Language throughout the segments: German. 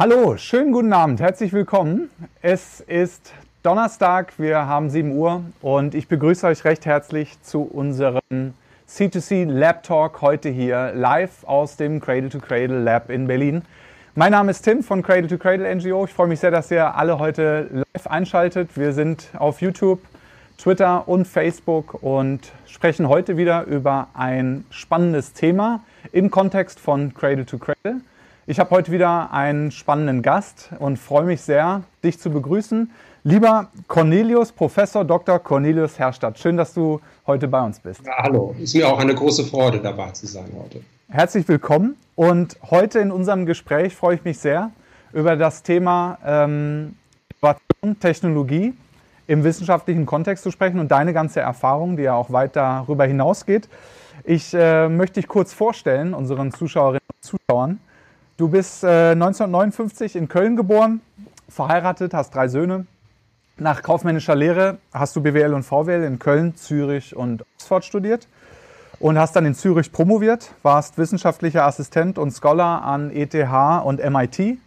Hallo, schönen guten Abend, herzlich willkommen. Es ist Donnerstag, wir haben 7 Uhr und ich begrüße euch recht herzlich zu unserem C2C Lab Talk heute hier live aus dem Cradle to Cradle Lab in Berlin. Mein Name ist Tim von Cradle to Cradle NGO. Ich freue mich sehr, dass ihr alle heute live einschaltet. Wir sind auf YouTube, Twitter und Facebook und sprechen heute wieder über ein spannendes Thema im Kontext von Cradle to Cradle. Ich habe heute wieder einen spannenden Gast und freue mich sehr, dich zu begrüßen. Lieber Cornelius, Professor Dr. Cornelius Herstadt, schön, dass du heute bei uns bist. Ja, hallo, ist mir auch eine große Freude dabei zu sein heute. Herzlich willkommen und heute in unserem Gespräch freue ich mich sehr über das Thema ähm, Innovation, Technologie im wissenschaftlichen Kontext zu sprechen und deine ganze Erfahrung, die ja auch weit darüber hinausgeht. Ich äh, möchte dich kurz vorstellen, unseren Zuschauerinnen und Zuschauern. Du bist äh, 1959 in Köln geboren, verheiratet, hast drei Söhne. Nach kaufmännischer Lehre hast du BWL und VWL in Köln, Zürich und Oxford studiert und hast dann in Zürich promoviert, warst wissenschaftlicher Assistent und Scholar an ETH und MIT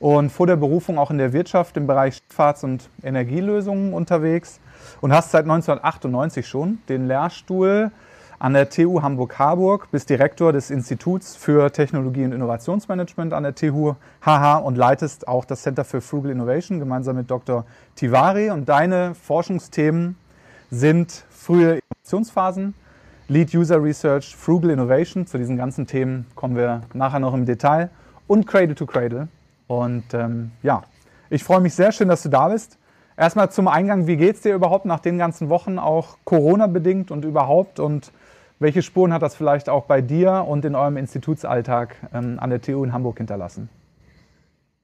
und vor der Berufung auch in der Wirtschaft im Bereich Schifffahrts- und Energielösungen unterwegs und hast seit 1998 schon den Lehrstuhl an der TU Hamburg-Harburg, bist Direktor des Instituts für Technologie und Innovationsmanagement an der TU HH und leitest auch das Center for Frugal Innovation gemeinsam mit Dr. Tivari. Und deine Forschungsthemen sind frühe Innovationsphasen, Lead User Research, Frugal Innovation. Zu diesen ganzen Themen kommen wir nachher noch im Detail und Cradle to Cradle. Und ähm, ja, ich freue mich sehr schön, dass du da bist. Erstmal zum Eingang, wie geht es dir überhaupt nach den ganzen Wochen, auch Corona-bedingt und überhaupt? Und welche Spuren hat das vielleicht auch bei dir und in eurem Institutsalltag ähm, an der TU in Hamburg hinterlassen?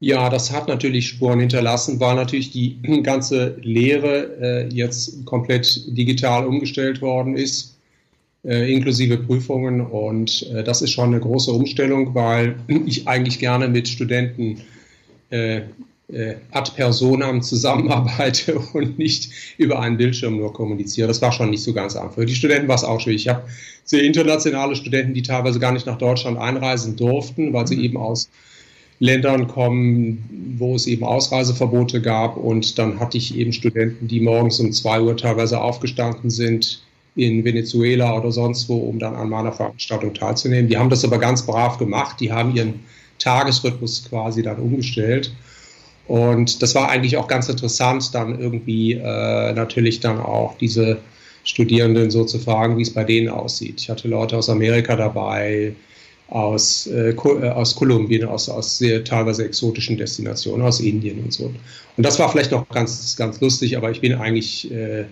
Ja, das hat natürlich Spuren hinterlassen, weil natürlich die ganze Lehre äh, jetzt komplett digital umgestellt worden ist, äh, inklusive Prüfungen. Und äh, das ist schon eine große Umstellung, weil ich eigentlich gerne mit Studenten äh, ad personam zusammenarbeite und nicht über einen Bildschirm nur kommuniziere. Das war schon nicht so ganz einfach. Für die Studenten war es auch schwierig. Ich habe sehr internationale Studenten, die teilweise gar nicht nach Deutschland einreisen durften, weil sie mhm. eben aus Ländern kommen, wo es eben Ausreiseverbote gab. Und dann hatte ich eben Studenten, die morgens um zwei Uhr teilweise aufgestanden sind in Venezuela oder sonst wo, um dann an meiner Veranstaltung teilzunehmen. Die haben das aber ganz brav gemacht. Die haben ihren Tagesrhythmus quasi dann umgestellt. Und das war eigentlich auch ganz interessant, dann irgendwie äh, natürlich dann auch diese Studierenden so zu fragen, wie es bei denen aussieht. Ich hatte Leute aus Amerika dabei, aus, äh, äh, aus Kolumbien, aus, aus sehr teilweise exotischen Destinationen, aus Indien und so. Und das war vielleicht noch ganz, ganz lustig, aber ich bin eigentlich äh,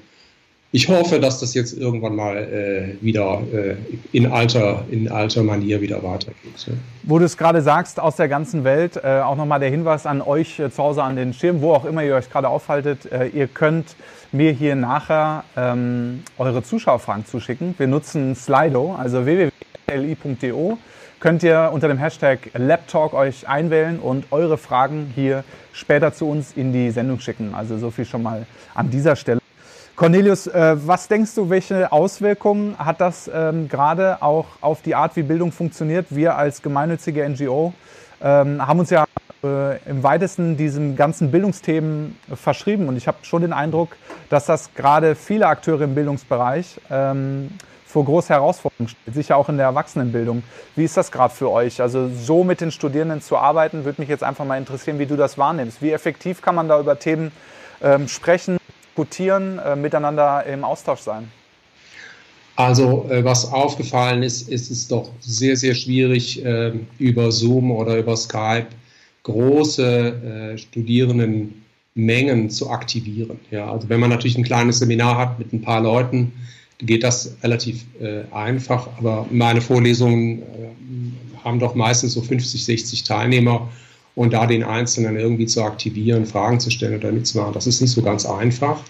ich hoffe, dass das jetzt irgendwann mal äh, wieder äh, in, alter, in alter Manier wieder weitergeht. Ja. Wo du es gerade sagst, aus der ganzen Welt, äh, auch nochmal der Hinweis an euch äh, zu Hause an den Schirm, wo auch immer ihr euch gerade aufhaltet. Äh, ihr könnt mir hier nachher ähm, eure Zuschauerfragen zuschicken. Wir nutzen Slido, also www.li.de. Könnt ihr unter dem Hashtag LabTalk euch einwählen und eure Fragen hier später zu uns in die Sendung schicken. Also so viel schon mal an dieser Stelle. Cornelius, äh, was denkst du, welche Auswirkungen hat das ähm, gerade auch auf die Art, wie Bildung funktioniert? Wir als gemeinnützige NGO ähm, haben uns ja äh, im weitesten diesen ganzen Bildungsthemen verschrieben und ich habe schon den Eindruck, dass das gerade viele Akteure im Bildungsbereich ähm, vor große Herausforderungen stellt, sicher auch in der Erwachsenenbildung. Wie ist das gerade für euch? Also so mit den Studierenden zu arbeiten, würde mich jetzt einfach mal interessieren, wie du das wahrnimmst. Wie effektiv kann man da über Themen ähm, sprechen? Diskutieren, äh, miteinander im Austausch sein? Also äh, was aufgefallen ist, ist es doch sehr, sehr schwierig, äh, über Zoom oder über Skype große äh, Studierendenmengen zu aktivieren. Ja, also wenn man natürlich ein kleines Seminar hat mit ein paar Leuten, geht das relativ äh, einfach, aber meine Vorlesungen äh, haben doch meistens so 50, 60 Teilnehmer und da den Einzelnen irgendwie zu aktivieren, Fragen zu stellen oder mitzumachen, das ist nicht so ganz einfach.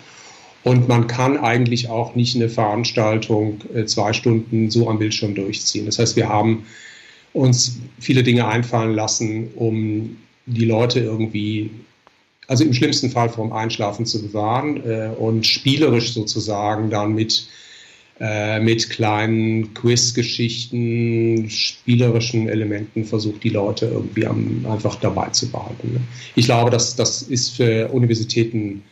Und man kann eigentlich auch nicht eine Veranstaltung äh, zwei Stunden so am Bildschirm durchziehen. Das heißt, wir haben uns viele Dinge einfallen lassen, um die Leute irgendwie, also im schlimmsten Fall vom Einschlafen zu bewahren äh, und spielerisch sozusagen dann mit äh, mit kleinen Quiz-Geschichten, spielerischen Elementen versucht, die Leute irgendwie am, einfach dabei zu behalten. Ne? Ich glaube, dass das ist für Universitäten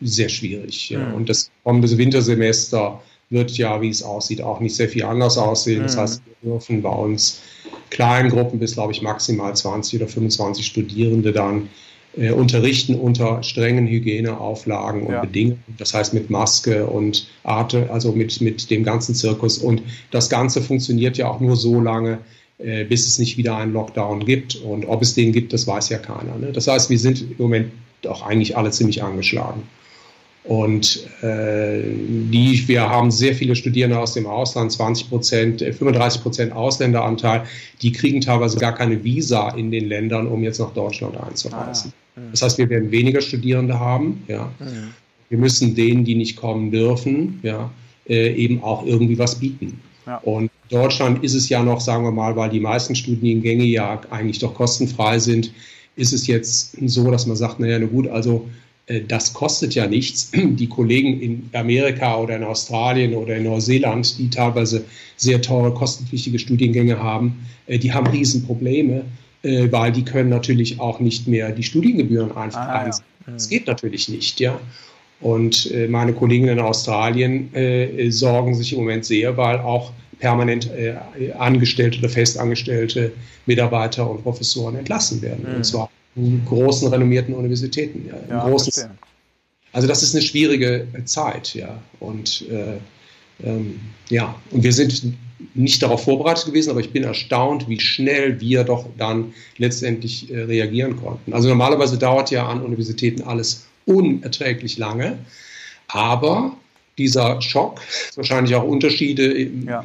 sehr schwierig. Ja. Mhm. Und das kommende Wintersemester wird ja, wie es aussieht, auch nicht sehr viel anders aussehen. Das mhm. heißt, wir dürfen bei uns kleinen Gruppen bis, glaube ich, maximal 20 oder 25 Studierende dann äh, unterrichten unter strengen Hygieneauflagen und ja. Bedingungen. Das heißt mit Maske und Arte, also mit, mit dem ganzen Zirkus. Und das Ganze funktioniert ja auch nur so lange, äh, bis es nicht wieder einen Lockdown gibt. Und ob es den gibt, das weiß ja keiner. Ne? Das heißt, wir sind im Moment auch eigentlich alle ziemlich angeschlagen. Und äh, die, wir haben sehr viele Studierende aus dem Ausland, 20 Prozent, 35 äh, Prozent Ausländeranteil, die kriegen teilweise gar keine Visa in den Ländern, um jetzt nach Deutschland einzureisen. Ah, ja. Das heißt, wir werden weniger Studierende haben. Ja. Mhm. Wir müssen denen, die nicht kommen dürfen, ja, äh, eben auch irgendwie was bieten. Ja. Und in Deutschland ist es ja noch, sagen wir mal, weil die meisten Studiengänge ja eigentlich doch kostenfrei sind, ist es jetzt so, dass man sagt, naja, na gut, also das kostet ja nichts. Die Kollegen in Amerika oder in Australien oder in Neuseeland, die teilweise sehr teure, kostenpflichtige Studiengänge haben, äh, die haben Riesenprobleme, äh, weil die können natürlich auch nicht mehr die Studiengebühren einfach ah, einsetzen. Ja. Das geht natürlich nicht, ja. Und meine Kollegen in Australien sorgen sich im Moment sehr, weil auch permanent angestellte oder festangestellte Mitarbeiter und Professoren entlassen werden. Mhm. Und zwar großen renommierten Universitäten. Ja, ja großen, also das ist eine schwierige Zeit, ja. Und äh, ähm, ja, und wir sind nicht darauf vorbereitet gewesen, aber ich bin erstaunt, wie schnell wir doch dann letztendlich äh, reagieren konnten. Also normalerweise dauert ja an Universitäten alles unerträglich lange, aber dieser Schock, wahrscheinlich auch Unterschiede ja.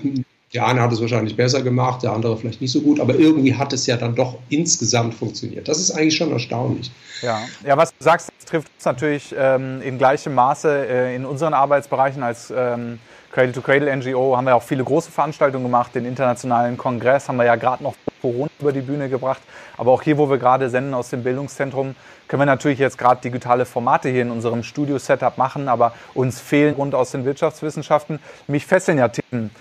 Der eine hat es wahrscheinlich besser gemacht, der andere vielleicht nicht so gut, aber irgendwie hat es ja dann doch insgesamt funktioniert. Das ist eigentlich schon erstaunlich. Ja, ja was du sagst, trifft uns natürlich ähm, in gleichem Maße äh, in unseren Arbeitsbereichen als ähm, Cradle-to-Cradle-NGO haben wir auch viele große Veranstaltungen gemacht. Den internationalen Kongress haben wir ja gerade noch Corona über die Bühne gebracht. Aber auch hier, wo wir gerade senden aus dem Bildungszentrum, können wir natürlich jetzt gerade digitale Formate hier in unserem Studio-Setup machen. Aber uns fehlen rund aus den Wirtschaftswissenschaften. Mich fesseln ja Themen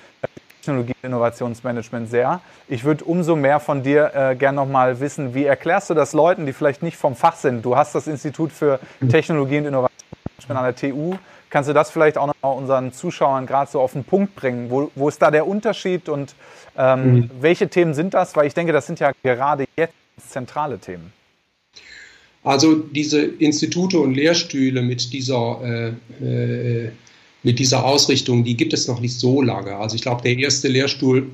Technologie- und Innovationsmanagement sehr. Ich würde umso mehr von dir äh, gerne nochmal wissen, wie erklärst du das Leuten, die vielleicht nicht vom Fach sind? Du hast das Institut für Technologie und Innovationsmanagement an der TU. Kannst du das vielleicht auch noch mal unseren Zuschauern gerade so auf den Punkt bringen? Wo, wo ist da der Unterschied und ähm, mhm. welche Themen sind das? Weil ich denke, das sind ja gerade jetzt zentrale Themen. Also diese Institute und Lehrstühle mit dieser äh, äh, mit dieser Ausrichtung, die gibt es noch nicht so lange. Also ich glaube, der erste Lehrstuhl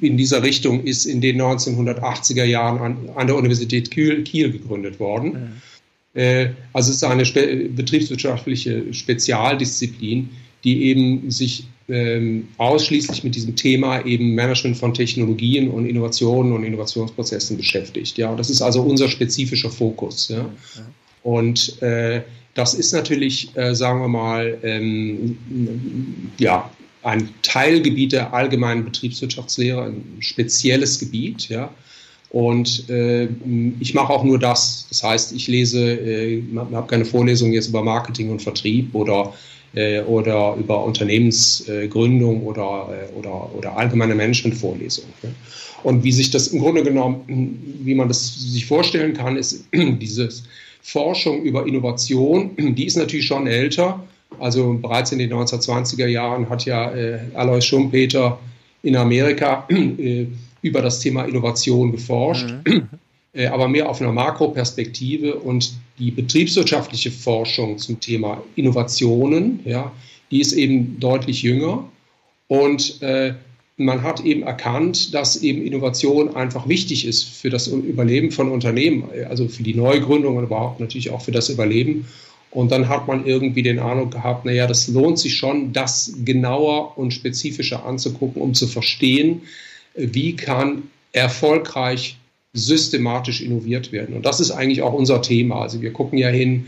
in dieser Richtung ist in den 1980er Jahren an, an der Universität Kiel, Kiel gegründet worden. Mhm. Äh, also es ist eine spe betriebswirtschaftliche Spezialdisziplin, die eben sich ähm, ausschließlich mit diesem Thema eben Management von Technologien und Innovationen und Innovationsprozessen beschäftigt. Ja, das ist also unser spezifischer Fokus. Ja. Und äh, das ist natürlich, äh, sagen wir mal, ähm, ja, ein Teilgebiet der allgemeinen Betriebswirtschaftslehre, ein spezielles Gebiet, ja. Und äh, ich mache auch nur das. Das heißt, ich lese, äh, habe keine Vorlesung jetzt über Marketing und Vertrieb oder, äh, oder über Unternehmensgründung oder, äh, oder, oder allgemeine Managementvorlesungen. Ja. Und wie sich das im Grunde genommen, wie man das sich vorstellen kann, ist dieses Forschung über Innovation, die ist natürlich schon älter. Also bereits in den 1920er Jahren hat ja äh, Alois Schumpeter in Amerika äh, über das Thema Innovation geforscht, mhm. äh, aber mehr auf einer Makroperspektive und die betriebswirtschaftliche Forschung zum Thema Innovationen, ja, die ist eben deutlich jünger und äh, man hat eben erkannt, dass eben Innovation einfach wichtig ist für das Überleben von Unternehmen, also für die Neugründung und überhaupt natürlich auch für das Überleben. Und dann hat man irgendwie den Ahnung gehabt, naja, das lohnt sich schon, das genauer und spezifischer anzugucken, um zu verstehen, wie kann erfolgreich systematisch innoviert werden. Und das ist eigentlich auch unser Thema. Also wir gucken ja hin,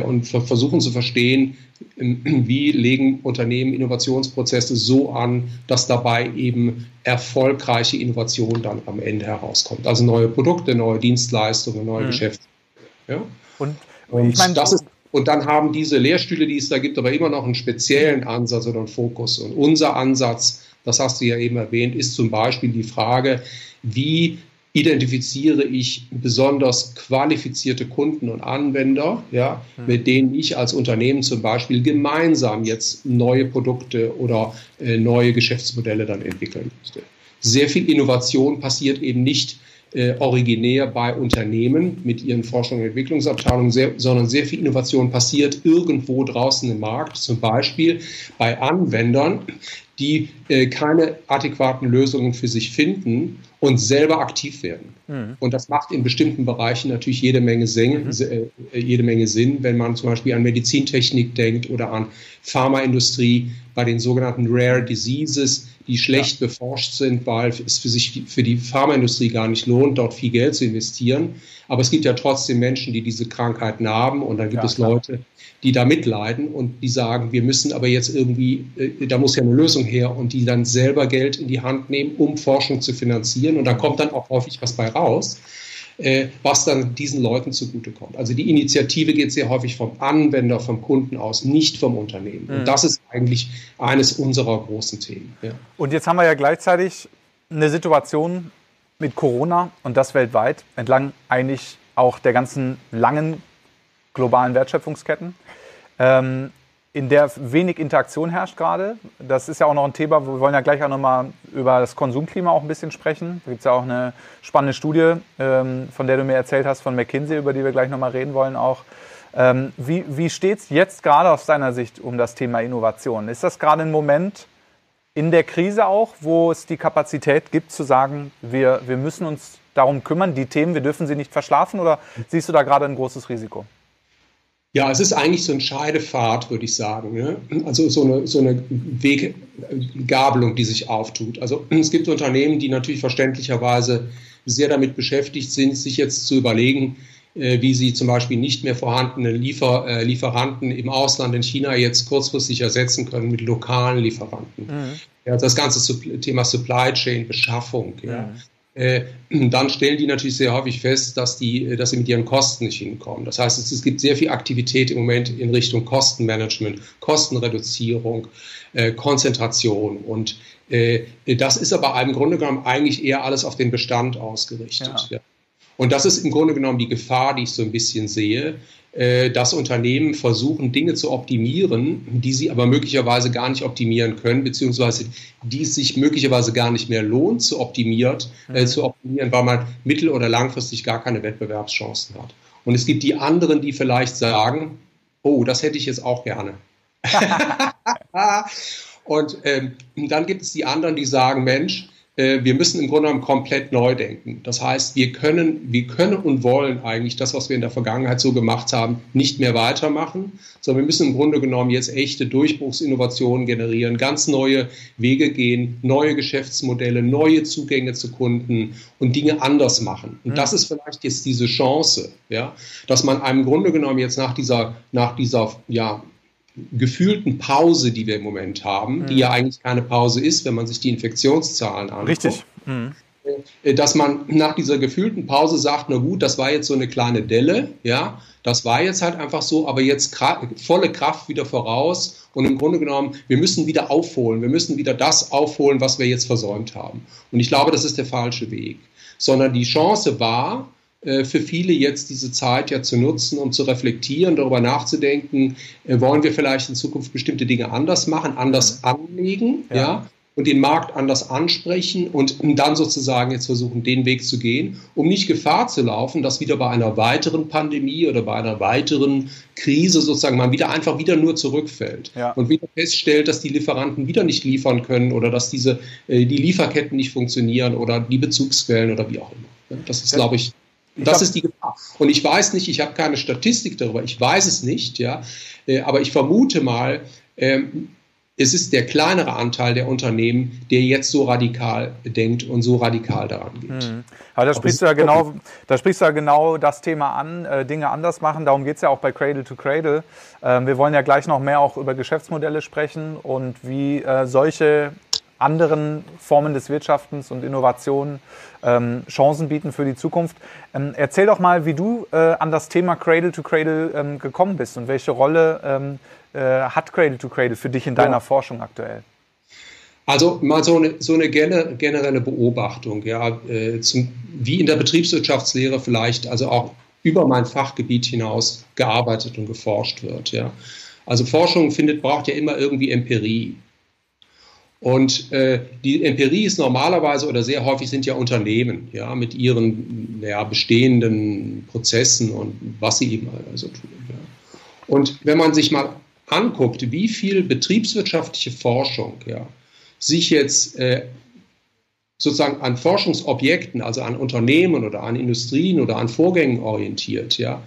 und versuchen zu verstehen, wie legen Unternehmen Innovationsprozesse so an, dass dabei eben erfolgreiche Innovation dann am Ende herauskommt. Also neue Produkte, neue Dienstleistungen, neue mhm. Geschäfte. Ja? Und, und meine, das ist Und dann haben diese Lehrstühle, die es da gibt, aber immer noch einen speziellen Ansatz oder einen Fokus. Und unser Ansatz, das hast du ja eben erwähnt, ist zum Beispiel die Frage, wie identifiziere ich besonders qualifizierte Kunden und Anwender, ja, mhm. mit denen ich als Unternehmen zum Beispiel gemeinsam jetzt neue Produkte oder äh, neue Geschäftsmodelle dann entwickeln möchte. Sehr viel Innovation passiert eben nicht äh, originär bei Unternehmen mit ihren Forschung- und Entwicklungsabteilungen, sehr, sondern sehr viel Innovation passiert irgendwo draußen im Markt, zum Beispiel bei Anwendern, die äh, keine adäquaten Lösungen für sich finden und selber aktiv werden. Mhm. Und das macht in bestimmten Bereichen natürlich jede Menge, Sinn, mhm. äh, jede Menge Sinn, wenn man zum Beispiel an Medizintechnik denkt oder an Pharmaindustrie bei den sogenannten Rare Diseases die schlecht ja. beforscht sind, weil es für sich für die Pharmaindustrie gar nicht lohnt, dort viel Geld zu investieren. Aber es gibt ja trotzdem Menschen, die diese Krankheiten haben und dann gibt ja, es Leute, die da mitleiden und die sagen, wir müssen aber jetzt irgendwie, äh, da muss ja eine Lösung her und die dann selber Geld in die Hand nehmen, um Forschung zu finanzieren und da kommt dann auch häufig was bei raus was dann diesen Leuten zugutekommt. Also die Initiative geht sehr häufig vom Anwender, vom Kunden aus, nicht vom Unternehmen. Mhm. Und das ist eigentlich eines unserer großen Themen. Ja. Und jetzt haben wir ja gleichzeitig eine Situation mit Corona und das weltweit entlang eigentlich auch der ganzen langen globalen Wertschöpfungsketten. Ähm, in der wenig Interaktion herrscht gerade. Das ist ja auch noch ein Thema, wir wollen ja gleich auch nochmal über das Konsumklima auch ein bisschen sprechen. Da gibt es ja auch eine spannende Studie, ähm, von der du mir erzählt hast, von McKinsey, über die wir gleich nochmal reden wollen auch. Ähm, wie wie steht es jetzt gerade aus deiner Sicht um das Thema Innovation? Ist das gerade ein Moment in der Krise auch, wo es die Kapazität gibt zu sagen, wir, wir müssen uns darum kümmern, die Themen, wir dürfen sie nicht verschlafen oder siehst du da gerade ein großes Risiko? Ja, es ist eigentlich so ein Scheidepfad, würde ich sagen. Ne? Also so eine, so eine Weggabelung, die sich auftut. Also es gibt Unternehmen, die natürlich verständlicherweise sehr damit beschäftigt sind, sich jetzt zu überlegen, äh, wie sie zum Beispiel nicht mehr vorhandene Liefer, äh, Lieferanten im Ausland in China jetzt kurzfristig ersetzen können mit lokalen Lieferanten. Mhm. Ja, das ganze Thema Supply Chain, Beschaffung. Ja. Mhm. Äh, dann stellen die natürlich sehr häufig fest, dass, die, äh, dass sie mit ihren Kosten nicht hinkommen. Das heißt, es, es gibt sehr viel Aktivität im Moment in Richtung Kostenmanagement, Kostenreduzierung, äh, Konzentration. Und äh, das ist aber im Grunde genommen eigentlich eher alles auf den Bestand ausgerichtet. Ja. Ja. Und das ist im Grunde genommen die Gefahr, die ich so ein bisschen sehe, dass Unternehmen versuchen, Dinge zu optimieren, die sie aber möglicherweise gar nicht optimieren können, beziehungsweise die es sich möglicherweise gar nicht mehr lohnt zu, optimiert, äh, mhm. zu optimieren, weil man mittel- oder langfristig gar keine Wettbewerbschancen hat. Und es gibt die anderen, die vielleicht sagen, oh, das hätte ich jetzt auch gerne. Und ähm, dann gibt es die anderen, die sagen, Mensch, äh, wir müssen im Grunde genommen komplett neu denken. Das heißt, wir können, wir können und wollen eigentlich das, was wir in der Vergangenheit so gemacht haben, nicht mehr weitermachen, sondern wir müssen im Grunde genommen jetzt echte Durchbruchsinnovationen generieren, ganz neue Wege gehen, neue Geschäftsmodelle, neue Zugänge zu Kunden und Dinge anders machen. Und das ist vielleicht jetzt diese Chance, ja, dass man einem Grunde genommen jetzt nach dieser, nach dieser, ja, gefühlten Pause, die wir im Moment haben, mhm. die ja eigentlich keine Pause ist, wenn man sich die Infektionszahlen anschaut. Richtig. Mhm. Äh, dass man nach dieser gefühlten Pause sagt, na gut, das war jetzt so eine kleine Delle, ja, das war jetzt halt einfach so, aber jetzt volle Kraft wieder voraus und im Grunde genommen, wir müssen wieder aufholen, wir müssen wieder das aufholen, was wir jetzt versäumt haben. Und ich glaube, das ist der falsche Weg, sondern die Chance war, für viele jetzt diese Zeit ja zu nutzen, um zu reflektieren, darüber nachzudenken, äh, wollen wir vielleicht in Zukunft bestimmte Dinge anders machen, anders anlegen, ja. ja und den Markt anders ansprechen und dann sozusagen jetzt versuchen, den Weg zu gehen, um nicht Gefahr zu laufen, dass wieder bei einer weiteren Pandemie oder bei einer weiteren Krise sozusagen man wieder einfach wieder nur zurückfällt ja. und wieder feststellt, dass die Lieferanten wieder nicht liefern können oder dass diese äh, die Lieferketten nicht funktionieren oder die Bezugsquellen oder wie auch immer. Das ist, glaube ich, das glaub, ist die Gefahr. Und ich weiß nicht, ich habe keine Statistik darüber, ich weiß es nicht, ja, äh, aber ich vermute mal, ähm, es ist der kleinere Anteil der Unternehmen, der jetzt so radikal denkt und so radikal daran geht. Mhm. Aber da sprichst, du ja genau, da sprichst du ja genau das Thema an, äh, Dinge anders machen. Darum geht es ja auch bei Cradle to Cradle. Ähm, wir wollen ja gleich noch mehr auch über Geschäftsmodelle sprechen und wie äh, solche anderen Formen des Wirtschaftens und Innovationen ähm, Chancen bieten für die Zukunft. Ähm, erzähl doch mal, wie du äh, an das Thema Cradle to Cradle ähm, gekommen bist und welche Rolle ähm, äh, hat Cradle to Cradle für dich in deiner ja. Forschung aktuell? Also mal so eine, so eine generelle Beobachtung, ja, äh, zum, wie in der Betriebswirtschaftslehre vielleicht, also auch über mein Fachgebiet hinaus gearbeitet und geforscht wird. Ja. Also Forschung findet, braucht ja immer irgendwie Empirie. Und äh, die Empirie ist normalerweise oder sehr häufig sind ja Unternehmen, ja, mit ihren ja, bestehenden Prozessen und was sie eben also tun. Ja. Und wenn man sich mal anguckt, wie viel betriebswirtschaftliche Forschung ja, sich jetzt äh, sozusagen an Forschungsobjekten, also an Unternehmen oder an Industrien oder an Vorgängen orientiert, ja,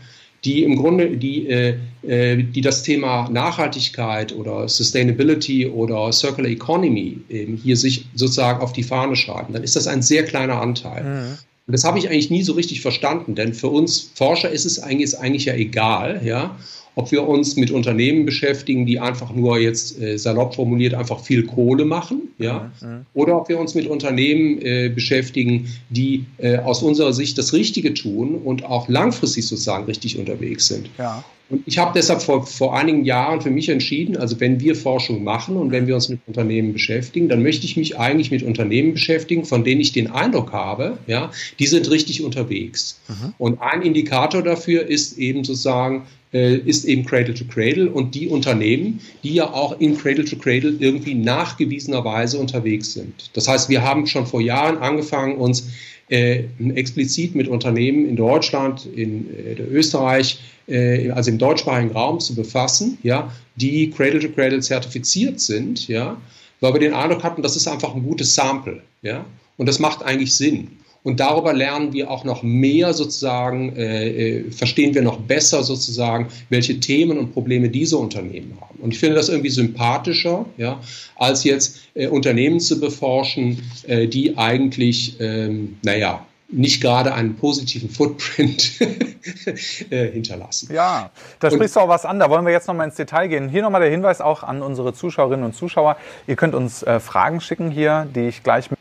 die im Grunde, die, äh, äh, die das Thema Nachhaltigkeit oder Sustainability oder Circular Economy eben hier sich sozusagen auf die Fahne schreiben, dann ist das ein sehr kleiner Anteil. Mhm. Und das habe ich eigentlich nie so richtig verstanden, denn für uns Forscher ist es eigentlich, ist eigentlich ja egal, ja, ob wir uns mit Unternehmen beschäftigen, die einfach nur jetzt äh, salopp formuliert einfach viel Kohle machen, ja, mhm. oder ob wir uns mit Unternehmen äh, beschäftigen, die äh, aus unserer Sicht das Richtige tun und auch langfristig sozusagen richtig unterwegs sind. Ja. Und ich habe deshalb vor, vor einigen Jahren für mich entschieden, also wenn wir Forschung machen und wenn wir uns mit Unternehmen beschäftigen, dann möchte ich mich eigentlich mit Unternehmen beschäftigen, von denen ich den Eindruck habe, ja, die sind richtig unterwegs. Mhm. Und ein Indikator dafür ist eben sozusagen, äh, ist eben Cradle to Cradle und die Unternehmen, die ja auch in Cradle to Cradle irgendwie nachgewiesenerweise unterwegs sind. Das heißt, wir haben schon vor Jahren angefangen, uns explizit mit Unternehmen in Deutschland, in äh, Österreich, äh, also im deutschsprachigen Raum zu befassen, ja, die Cradle to Cradle zertifiziert sind, ja, weil wir den Eindruck hatten, das ist einfach ein gutes Sample, ja, und das macht eigentlich Sinn. Und darüber lernen wir auch noch mehr sozusagen, äh, äh, verstehen wir noch besser sozusagen, welche Themen und Probleme diese Unternehmen haben. Und ich finde das irgendwie sympathischer, ja, als jetzt äh, Unternehmen zu beforschen, äh, die eigentlich, ähm, naja, nicht gerade einen positiven Footprint äh, hinterlassen. Ja, da sprichst du auch was an. Da wollen wir jetzt nochmal ins Detail gehen. Hier nochmal der Hinweis auch an unsere Zuschauerinnen und Zuschauer. Ihr könnt uns äh, Fragen schicken hier, die ich gleich mit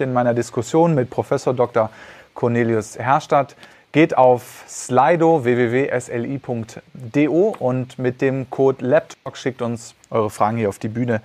in meiner Diskussion mit Professor Dr. Cornelius Herstadt. Geht auf slido www.sli.do und mit dem Code LAPTALK schickt uns eure Fragen hier auf die Bühne.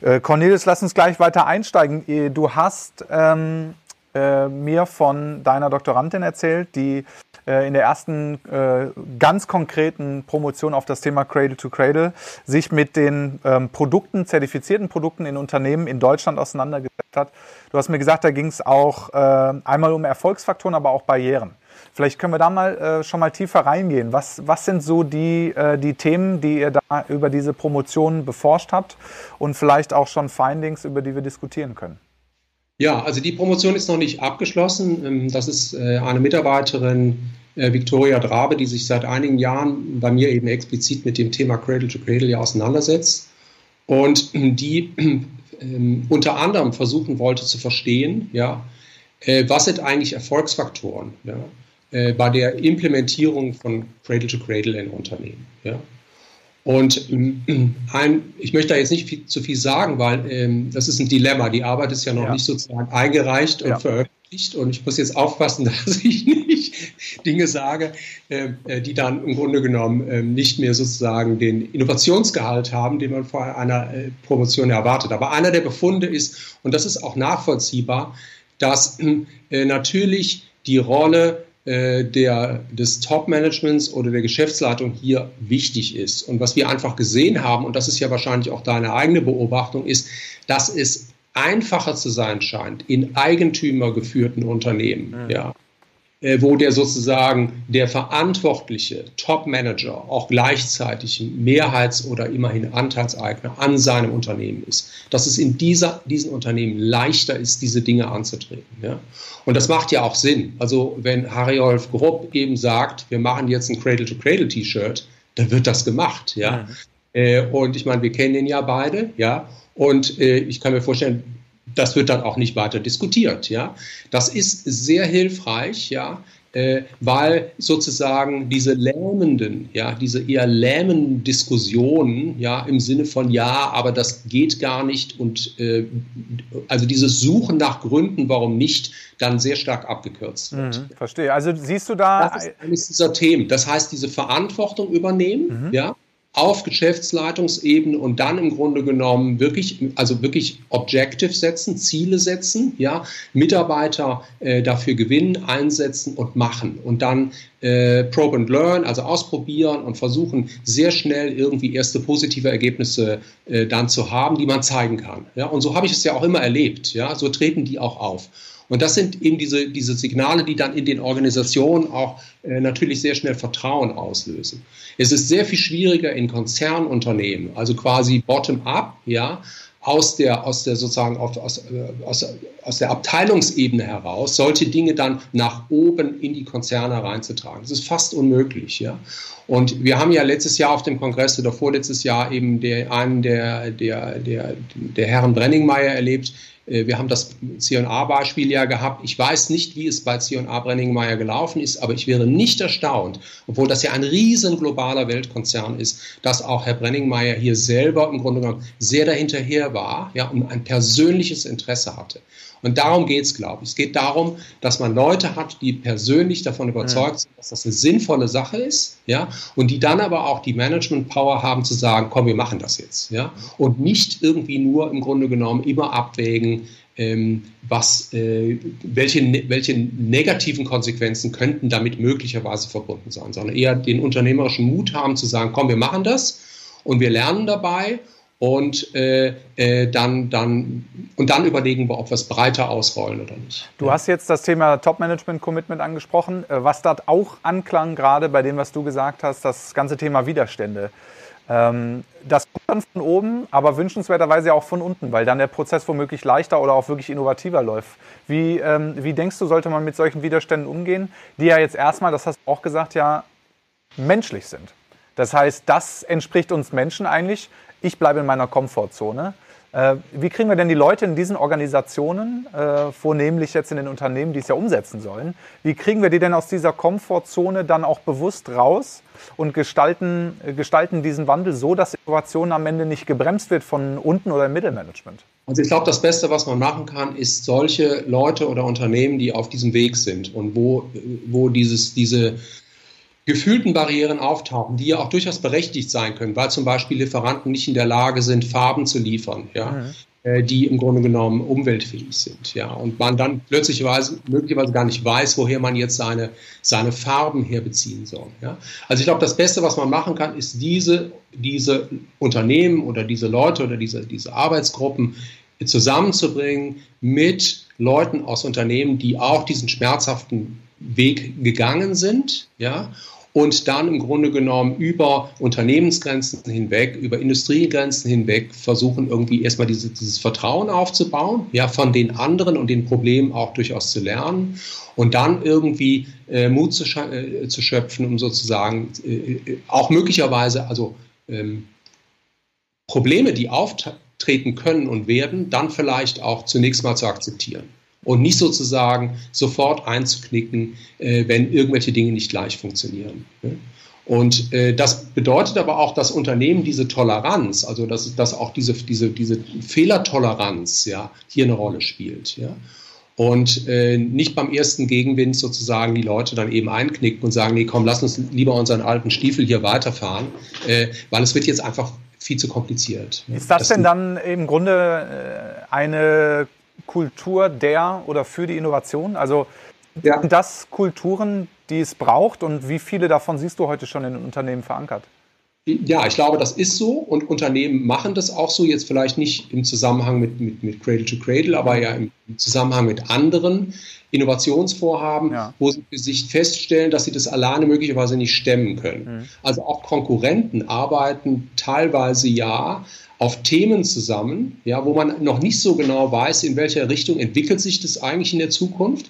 Äh, Cornelius, lass uns gleich weiter einsteigen. Du hast ähm, äh, mir von deiner Doktorandin erzählt, die äh, in der ersten äh, ganz konkreten Promotion auf das Thema Cradle to Cradle sich mit den ähm, Produkten, zertifizierten Produkten in Unternehmen in Deutschland auseinandergesetzt hat. Du hast mir gesagt, da ging es auch äh, einmal um Erfolgsfaktoren, aber auch Barrieren. Vielleicht können wir da mal äh, schon mal tiefer reingehen. Was, was sind so die, äh, die Themen, die ihr da über diese Promotion beforscht habt und vielleicht auch schon Findings, über die wir diskutieren können? Ja, also die Promotion ist noch nicht abgeschlossen. Ähm, das ist äh, eine Mitarbeiterin, äh, Victoria Drabe, die sich seit einigen Jahren bei mir eben explizit mit dem Thema Cradle to Cradle ja auseinandersetzt und die ähm, unter anderem versuchen wollte zu verstehen, ja, äh, was sind eigentlich Erfolgsfaktoren ja, bei der Implementierung von Cradle to Cradle in Unternehmen. Ja. Und ähm, ein, ich möchte da jetzt nicht viel, zu viel sagen, weil ähm, das ist ein Dilemma. Die Arbeit ist ja noch ja. nicht sozusagen eingereicht und ja. veröffentlicht. Und ich muss jetzt aufpassen, dass ich nicht Dinge sage, ähm, äh, die dann im Grunde genommen äh, nicht mehr sozusagen den Innovationsgehalt haben, den man vor einer äh, Promotion erwartet. Aber einer der Befunde ist, und das ist auch nachvollziehbar, dass äh, natürlich die Rolle äh, der, des Top-Managements oder der Geschäftsleitung hier wichtig ist. Und was wir einfach gesehen haben, und das ist ja wahrscheinlich auch deine eigene Beobachtung, ist, dass es einfacher zu sein scheint in eigentümergeführten Unternehmen. Mhm. Ja. Äh, wo der sozusagen der verantwortliche Top-Manager auch gleichzeitig ein Mehrheits- oder immerhin Anteilseigner an seinem Unternehmen ist, dass es in dieser, diesen Unternehmen leichter ist, diese Dinge anzutreten. Ja? Und das macht ja auch Sinn. Also wenn Harry-Olf Grupp eben sagt, wir machen jetzt ein Cradle-to-Cradle-T-Shirt, dann wird das gemacht. Ja? Mhm. Äh, und ich meine, wir kennen ihn ja beide, ja. Und äh, ich kann mir vorstellen, das wird dann auch nicht weiter diskutiert. Ja? Das ist sehr hilfreich, ja, äh, weil sozusagen diese lähmenden, ja, diese eher lähmenden Diskussionen, ja, im Sinne von ja, aber das geht gar nicht und äh, also dieses Suchen nach Gründen, warum nicht, dann sehr stark abgekürzt wird. Mhm, verstehe. Also siehst du da. Das ist eines dieser Themen. Das heißt, diese Verantwortung übernehmen, mhm. ja, auf Geschäftsleitungsebene und dann im Grunde genommen wirklich, also wirklich Objective setzen, Ziele setzen, ja, Mitarbeiter äh, dafür gewinnen, einsetzen und machen und dann äh, Probe and Learn, also ausprobieren und versuchen sehr schnell irgendwie erste positive Ergebnisse äh, dann zu haben, die man zeigen kann. Ja, und so habe ich es ja auch immer erlebt. Ja, so treten die auch auf. Und das sind eben diese, diese Signale, die dann in den Organisationen auch äh, natürlich sehr schnell Vertrauen auslösen. Es ist sehr viel schwieriger in Konzernunternehmen, also quasi bottom-up, ja, aus der, aus der sozusagen aus, äh, aus, aus der Abteilungsebene heraus solche Dinge dann nach oben in die Konzerne reinzutragen. Das ist fast unmöglich, ja. Und wir haben ja letztes Jahr auf dem Kongress oder vorletztes Jahr eben der, einen der, der, der, der Herren Brenningmeier erlebt, wir haben das C&A-Beispiel ja gehabt. Ich weiß nicht, wie es bei C&A Brenningmeier gelaufen ist, aber ich wäre nicht erstaunt, obwohl das ja ein riesen globaler Weltkonzern ist, dass auch Herr Brenningmeier hier selber im Grunde genommen sehr dahinterher war ja, und ein persönliches Interesse hatte. Und darum geht es, glaube ich. Es geht darum, dass man Leute hat, die persönlich davon überzeugt sind, dass das eine sinnvolle Sache ist, ja, und die dann aber auch die Management-Power haben zu sagen, komm, wir machen das jetzt, ja, und nicht irgendwie nur im Grunde genommen immer abwägen, ähm, was, äh, welche, ne, welche negativen Konsequenzen könnten damit möglicherweise verbunden sein, sondern eher den unternehmerischen Mut haben zu sagen, komm, wir machen das und wir lernen dabei und äh, äh, dann, dann, und dann überlegen wir, ob wir es breiter ausrollen oder nicht. Du hast jetzt das Thema Top-Management-Commitment angesprochen. Äh, was dort auch anklang, gerade bei dem, was du gesagt hast, das ganze Thema Widerstände. Ähm, das kommt dann von oben, aber wünschenswerterweise auch von unten, weil dann der Prozess womöglich leichter oder auch wirklich innovativer läuft. Wie, ähm, wie denkst du, sollte man mit solchen Widerständen umgehen, die ja jetzt erstmal, das hast du auch gesagt, ja menschlich sind? Das heißt, das entspricht uns Menschen eigentlich ich bleibe in meiner Komfortzone. Äh, wie kriegen wir denn die Leute in diesen Organisationen, äh, vornehmlich jetzt in den Unternehmen, die es ja umsetzen sollen, wie kriegen wir die denn aus dieser Komfortzone dann auch bewusst raus und gestalten, gestalten diesen Wandel so, dass Innovation am Ende nicht gebremst wird von unten oder im Mittelmanagement? Also ich glaube, das Beste, was man machen kann, ist solche Leute oder Unternehmen, die auf diesem Weg sind und wo, wo dieses, diese gefühlten Barrieren auftauchen, die ja auch durchaus berechtigt sein können, weil zum Beispiel Lieferanten nicht in der Lage sind, Farben zu liefern, ja, mhm. Die im Grunde genommen umweltfähig sind, ja, und man dann plötzlich möglicherweise gar nicht weiß, woher man jetzt seine, seine Farben herbeziehen soll, ja. Also ich glaube, das Beste, was man machen kann, ist diese, diese Unternehmen oder diese Leute oder diese, diese Arbeitsgruppen zusammenzubringen mit Leuten aus Unternehmen, die auch diesen schmerzhaften Weg gegangen sind, ja, und dann im Grunde genommen über Unternehmensgrenzen hinweg, über Industriegrenzen hinweg versuchen irgendwie erstmal diese, dieses Vertrauen aufzubauen, ja, von den anderen und den Problemen auch durchaus zu lernen und dann irgendwie äh, Mut zu, äh, zu, schöpfen, um sozusagen äh, äh, auch möglicherweise, also ähm, Probleme, die auftreten können und werden, dann vielleicht auch zunächst mal zu akzeptieren und nicht sozusagen sofort einzuknicken, äh, wenn irgendwelche Dinge nicht gleich funktionieren. Und äh, das bedeutet aber auch, dass Unternehmen diese Toleranz, also dass, dass auch diese, diese, diese Fehlertoleranz ja, hier eine Rolle spielt. Ja? Und äh, nicht beim ersten Gegenwind sozusagen die Leute dann eben einknicken und sagen, nee, komm, lass uns lieber unseren alten Stiefel hier weiterfahren, äh, weil es wird jetzt einfach viel zu kompliziert. Ist das, das denn dann im Grunde äh, eine Kultur der oder für die Innovation? Also ja. sind das Kulturen, die es braucht und wie viele davon siehst du heute schon in Unternehmen verankert? Ja, ich glaube, das ist so und Unternehmen machen das auch so, jetzt vielleicht nicht im Zusammenhang mit, mit, mit Cradle to Cradle, aber ja im Zusammenhang mit anderen Innovationsvorhaben, ja. wo sie für sich feststellen, dass sie das alleine möglicherweise nicht stemmen können. Mhm. Also auch Konkurrenten arbeiten teilweise ja auf Themen zusammen, ja, wo man noch nicht so genau weiß, in welcher Richtung entwickelt sich das eigentlich in der Zukunft.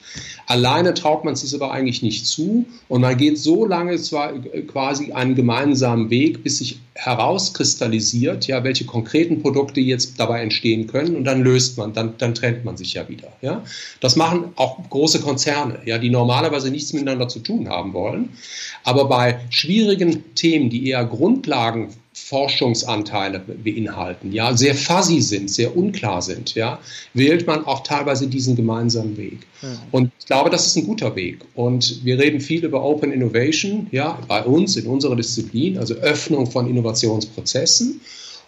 Alleine traut man sich aber eigentlich nicht zu und man geht so lange zwar quasi einen gemeinsamen Weg, bis sich herauskristallisiert, ja, welche konkreten Produkte jetzt dabei entstehen können und dann löst man, dann, dann trennt man sich ja wieder. Ja. Das machen auch große Konzerne, ja, die normalerweise nichts miteinander zu tun haben wollen. Aber bei schwierigen Themen, die eher Grundlagen Forschungsanteile beinhalten, ja, sehr fuzzy sind, sehr unklar sind, ja, wählt man auch teilweise diesen gemeinsamen Weg. Mhm. Und ich glaube, das ist ein guter Weg. Und wir reden viel über Open Innovation, ja, bei uns in unserer Disziplin, also Öffnung von Innovationsprozessen.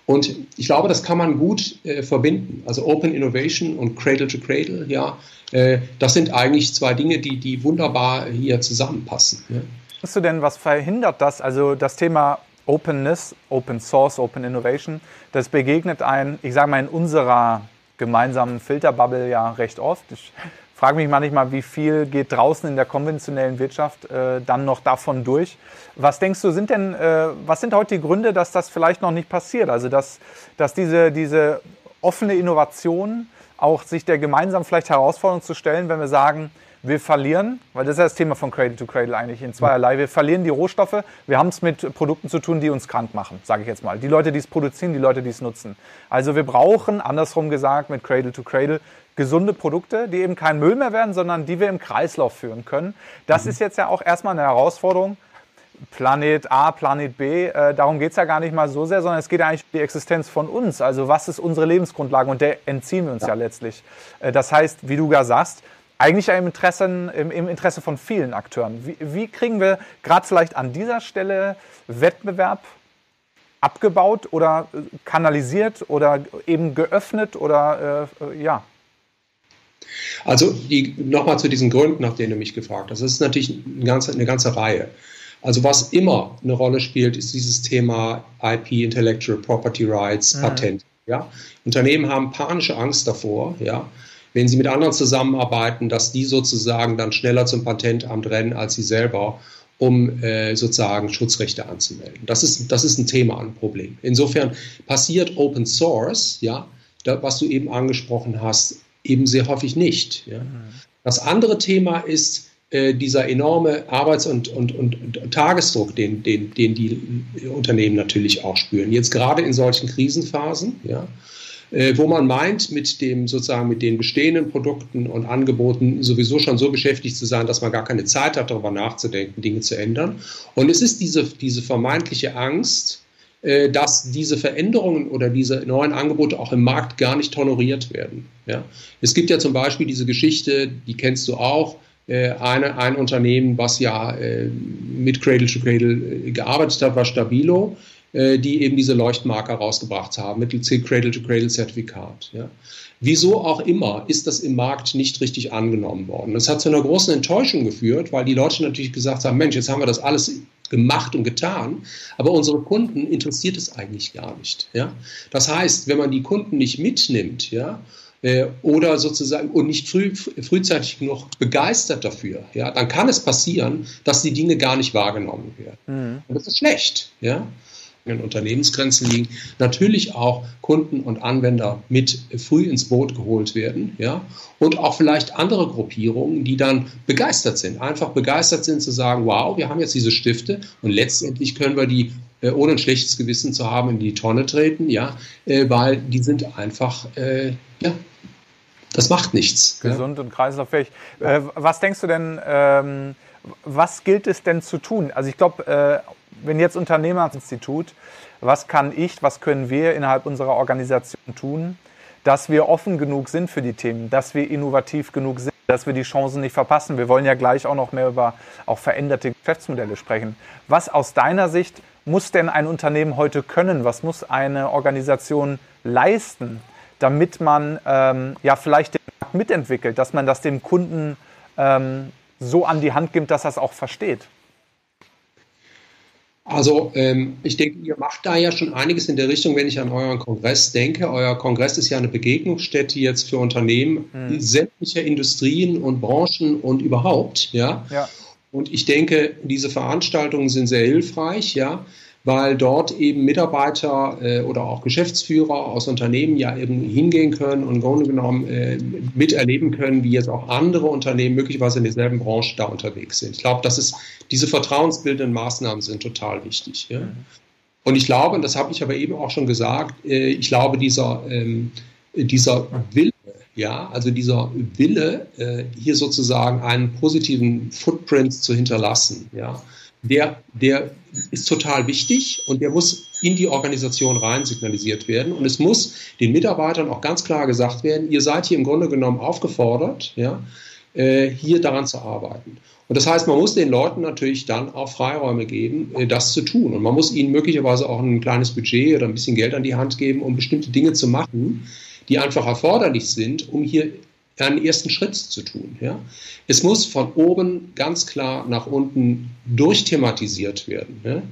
Und ich glaube, das kann man gut äh, verbinden. Also Open Innovation und Cradle to Cradle, ja, äh, das sind eigentlich zwei Dinge, die, die wunderbar hier zusammenpassen. Ja. Hast du denn, was verhindert das? Also das Thema Openness, Open Source, Open Innovation, das begegnet ein, ich sage mal, in unserer gemeinsamen Filterbubble ja recht oft. Ich frage mich manchmal, wie viel geht draußen in der konventionellen Wirtschaft äh, dann noch davon durch. Was denkst du, sind denn, äh, was sind heute die Gründe, dass das vielleicht noch nicht passiert? Also, dass, dass diese, diese offene Innovation auch sich der gemeinsamen vielleicht Herausforderung zu stellen, wenn wir sagen, wir verlieren, weil das ist ja das Thema von Cradle to Cradle eigentlich in zweierlei. Wir verlieren die Rohstoffe. Wir haben es mit Produkten zu tun, die uns krank machen, sage ich jetzt mal. Die Leute, die es produzieren, die Leute, die es nutzen. Also wir brauchen, andersrum gesagt, mit Cradle to Cradle gesunde Produkte, die eben kein Müll mehr werden, sondern die wir im Kreislauf führen können. Das mhm. ist jetzt ja auch erstmal eine Herausforderung. Planet A, Planet B, äh, darum geht es ja gar nicht mal so sehr, sondern es geht eigentlich um die Existenz von uns. Also was ist unsere Lebensgrundlage und der entziehen wir uns ja, ja letztlich. Äh, das heißt, wie du gar sagst, eigentlich im Interesse, im, im Interesse von vielen Akteuren. Wie, wie kriegen wir gerade vielleicht an dieser Stelle Wettbewerb abgebaut oder äh, kanalisiert oder eben geöffnet oder äh, ja? Also nochmal zu diesen Gründen, nach denen du mich gefragt hast. Das ist natürlich eine ganze, eine ganze Reihe. Also was immer eine Rolle spielt, ist dieses Thema IP, Intellectual Property Rights, mhm. Patent. Ja? Unternehmen haben panische Angst davor, ja, wenn sie mit anderen zusammenarbeiten, dass die sozusagen dann schneller zum Patentamt rennen als sie selber, um äh, sozusagen Schutzrechte anzumelden. Das ist, das ist ein Thema, ein Problem. Insofern passiert Open Source, ja, da, was du eben angesprochen hast, eben sehr häufig nicht. Ja. Das andere Thema ist, äh, dieser enorme Arbeits- und, und, und, und, Tagesdruck, den, den, den die Unternehmen natürlich auch spüren. Jetzt gerade in solchen Krisenphasen, ja, äh, wo man meint, mit dem sozusagen mit den bestehenden Produkten und Angeboten sowieso schon so beschäftigt zu sein, dass man gar keine Zeit hat, darüber nachzudenken, Dinge zu ändern. Und es ist diese, diese vermeintliche Angst, äh, dass diese Veränderungen oder diese neuen Angebote auch im Markt gar nicht toleriert werden. Ja? Es gibt ja zum Beispiel diese Geschichte, die kennst du auch, eine, ein Unternehmen, was ja mit Cradle to Cradle gearbeitet hat, war Stabilo. Äh, die eben diese Leuchtmarker rausgebracht haben, mittels Cradle-to-Cradle-Zertifikat. Ja. Wieso auch immer ist das im Markt nicht richtig angenommen worden. Das hat zu einer großen Enttäuschung geführt, weil die Leute natürlich gesagt haben, Mensch, jetzt haben wir das alles gemacht und getan, aber unsere Kunden interessiert es eigentlich gar nicht. Ja? Das heißt, wenn man die Kunden nicht mitnimmt, ja, äh, oder sozusagen und nicht früh, frühzeitig genug begeistert dafür, ja, dann kann es passieren, dass die Dinge gar nicht wahrgenommen werden. Mhm. Und das ist schlecht, ja Unternehmensgrenzen liegen, natürlich auch Kunden und Anwender mit früh ins Boot geholt werden, ja, und auch vielleicht andere Gruppierungen, die dann begeistert sind, einfach begeistert sind zu sagen, wow, wir haben jetzt diese Stifte und letztendlich können wir die äh, ohne ein schlechtes Gewissen zu haben in die Tonne treten, ja, äh, weil die sind einfach, äh, ja, das macht nichts. Gesund ja. und kreislauffähig. Äh, was denkst du denn, ähm, was gilt es denn zu tun? Also ich glaube, äh, wenn jetzt Unternehmerinstitut, was kann ich, was können wir innerhalb unserer Organisation tun, dass wir offen genug sind für die Themen, dass wir innovativ genug sind, dass wir die Chancen nicht verpassen. Wir wollen ja gleich auch noch mehr über auch veränderte Geschäftsmodelle sprechen. Was aus deiner Sicht muss denn ein Unternehmen heute können? Was muss eine Organisation leisten, damit man ähm, ja vielleicht den Markt mitentwickelt, dass man das dem Kunden ähm, so an die Hand gibt, dass er es auch versteht? Also ähm, ich denke, ihr macht da ja schon einiges in der Richtung, wenn ich an euren Kongress denke. Euer Kongress ist ja eine Begegnungsstätte jetzt für Unternehmen mhm. sämtlicher Industrien und Branchen und überhaupt, ja. ja. Und ich denke, diese Veranstaltungen sind sehr hilfreich, ja, weil dort eben Mitarbeiter äh, oder auch Geschäftsführer aus Unternehmen ja eben hingehen können und im Grunde genommen äh, miterleben können, wie jetzt auch andere Unternehmen möglicherweise in derselben Branche da unterwegs sind. Ich glaube, das ist, diese vertrauensbildenden Maßnahmen sind total wichtig. Ja? Und ich glaube, und das habe ich aber eben auch schon gesagt, äh, ich glaube, dieser, ähm, dieser Wille, ja, also dieser Wille, äh, hier sozusagen einen positiven Footprint zu hinterlassen, ja, der, der ist total wichtig und der muss in die Organisation rein signalisiert werden. Und es muss den Mitarbeitern auch ganz klar gesagt werden, ihr seid hier im Grunde genommen aufgefordert, ja, äh, hier daran zu arbeiten. Und das heißt, man muss den Leuten natürlich dann auch Freiräume geben, äh, das zu tun. Und man muss ihnen möglicherweise auch ein kleines Budget oder ein bisschen Geld an die Hand geben, um bestimmte Dinge zu machen, die einfach erforderlich sind, um hier einen ersten Schritt zu tun. Ja? Es muss von oben ganz klar nach unten durchthematisiert werden. Ja?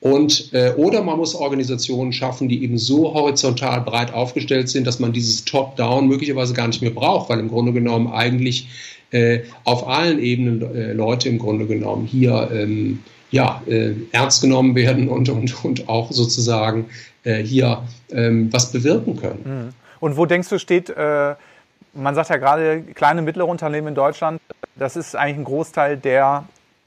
Und, äh, oder man muss Organisationen schaffen, die eben so horizontal breit aufgestellt sind, dass man dieses Top-Down möglicherweise gar nicht mehr braucht, weil im Grunde genommen eigentlich äh, auf allen Ebenen äh, Leute im Grunde genommen hier ähm, ja, äh, ernst genommen werden und, und, und auch sozusagen äh, hier ähm, was bewirken können. Mhm. Und wo denkst du, steht äh, man sagt ja gerade, kleine und mittlere Unternehmen in Deutschland, das ist eigentlich ein Großteil der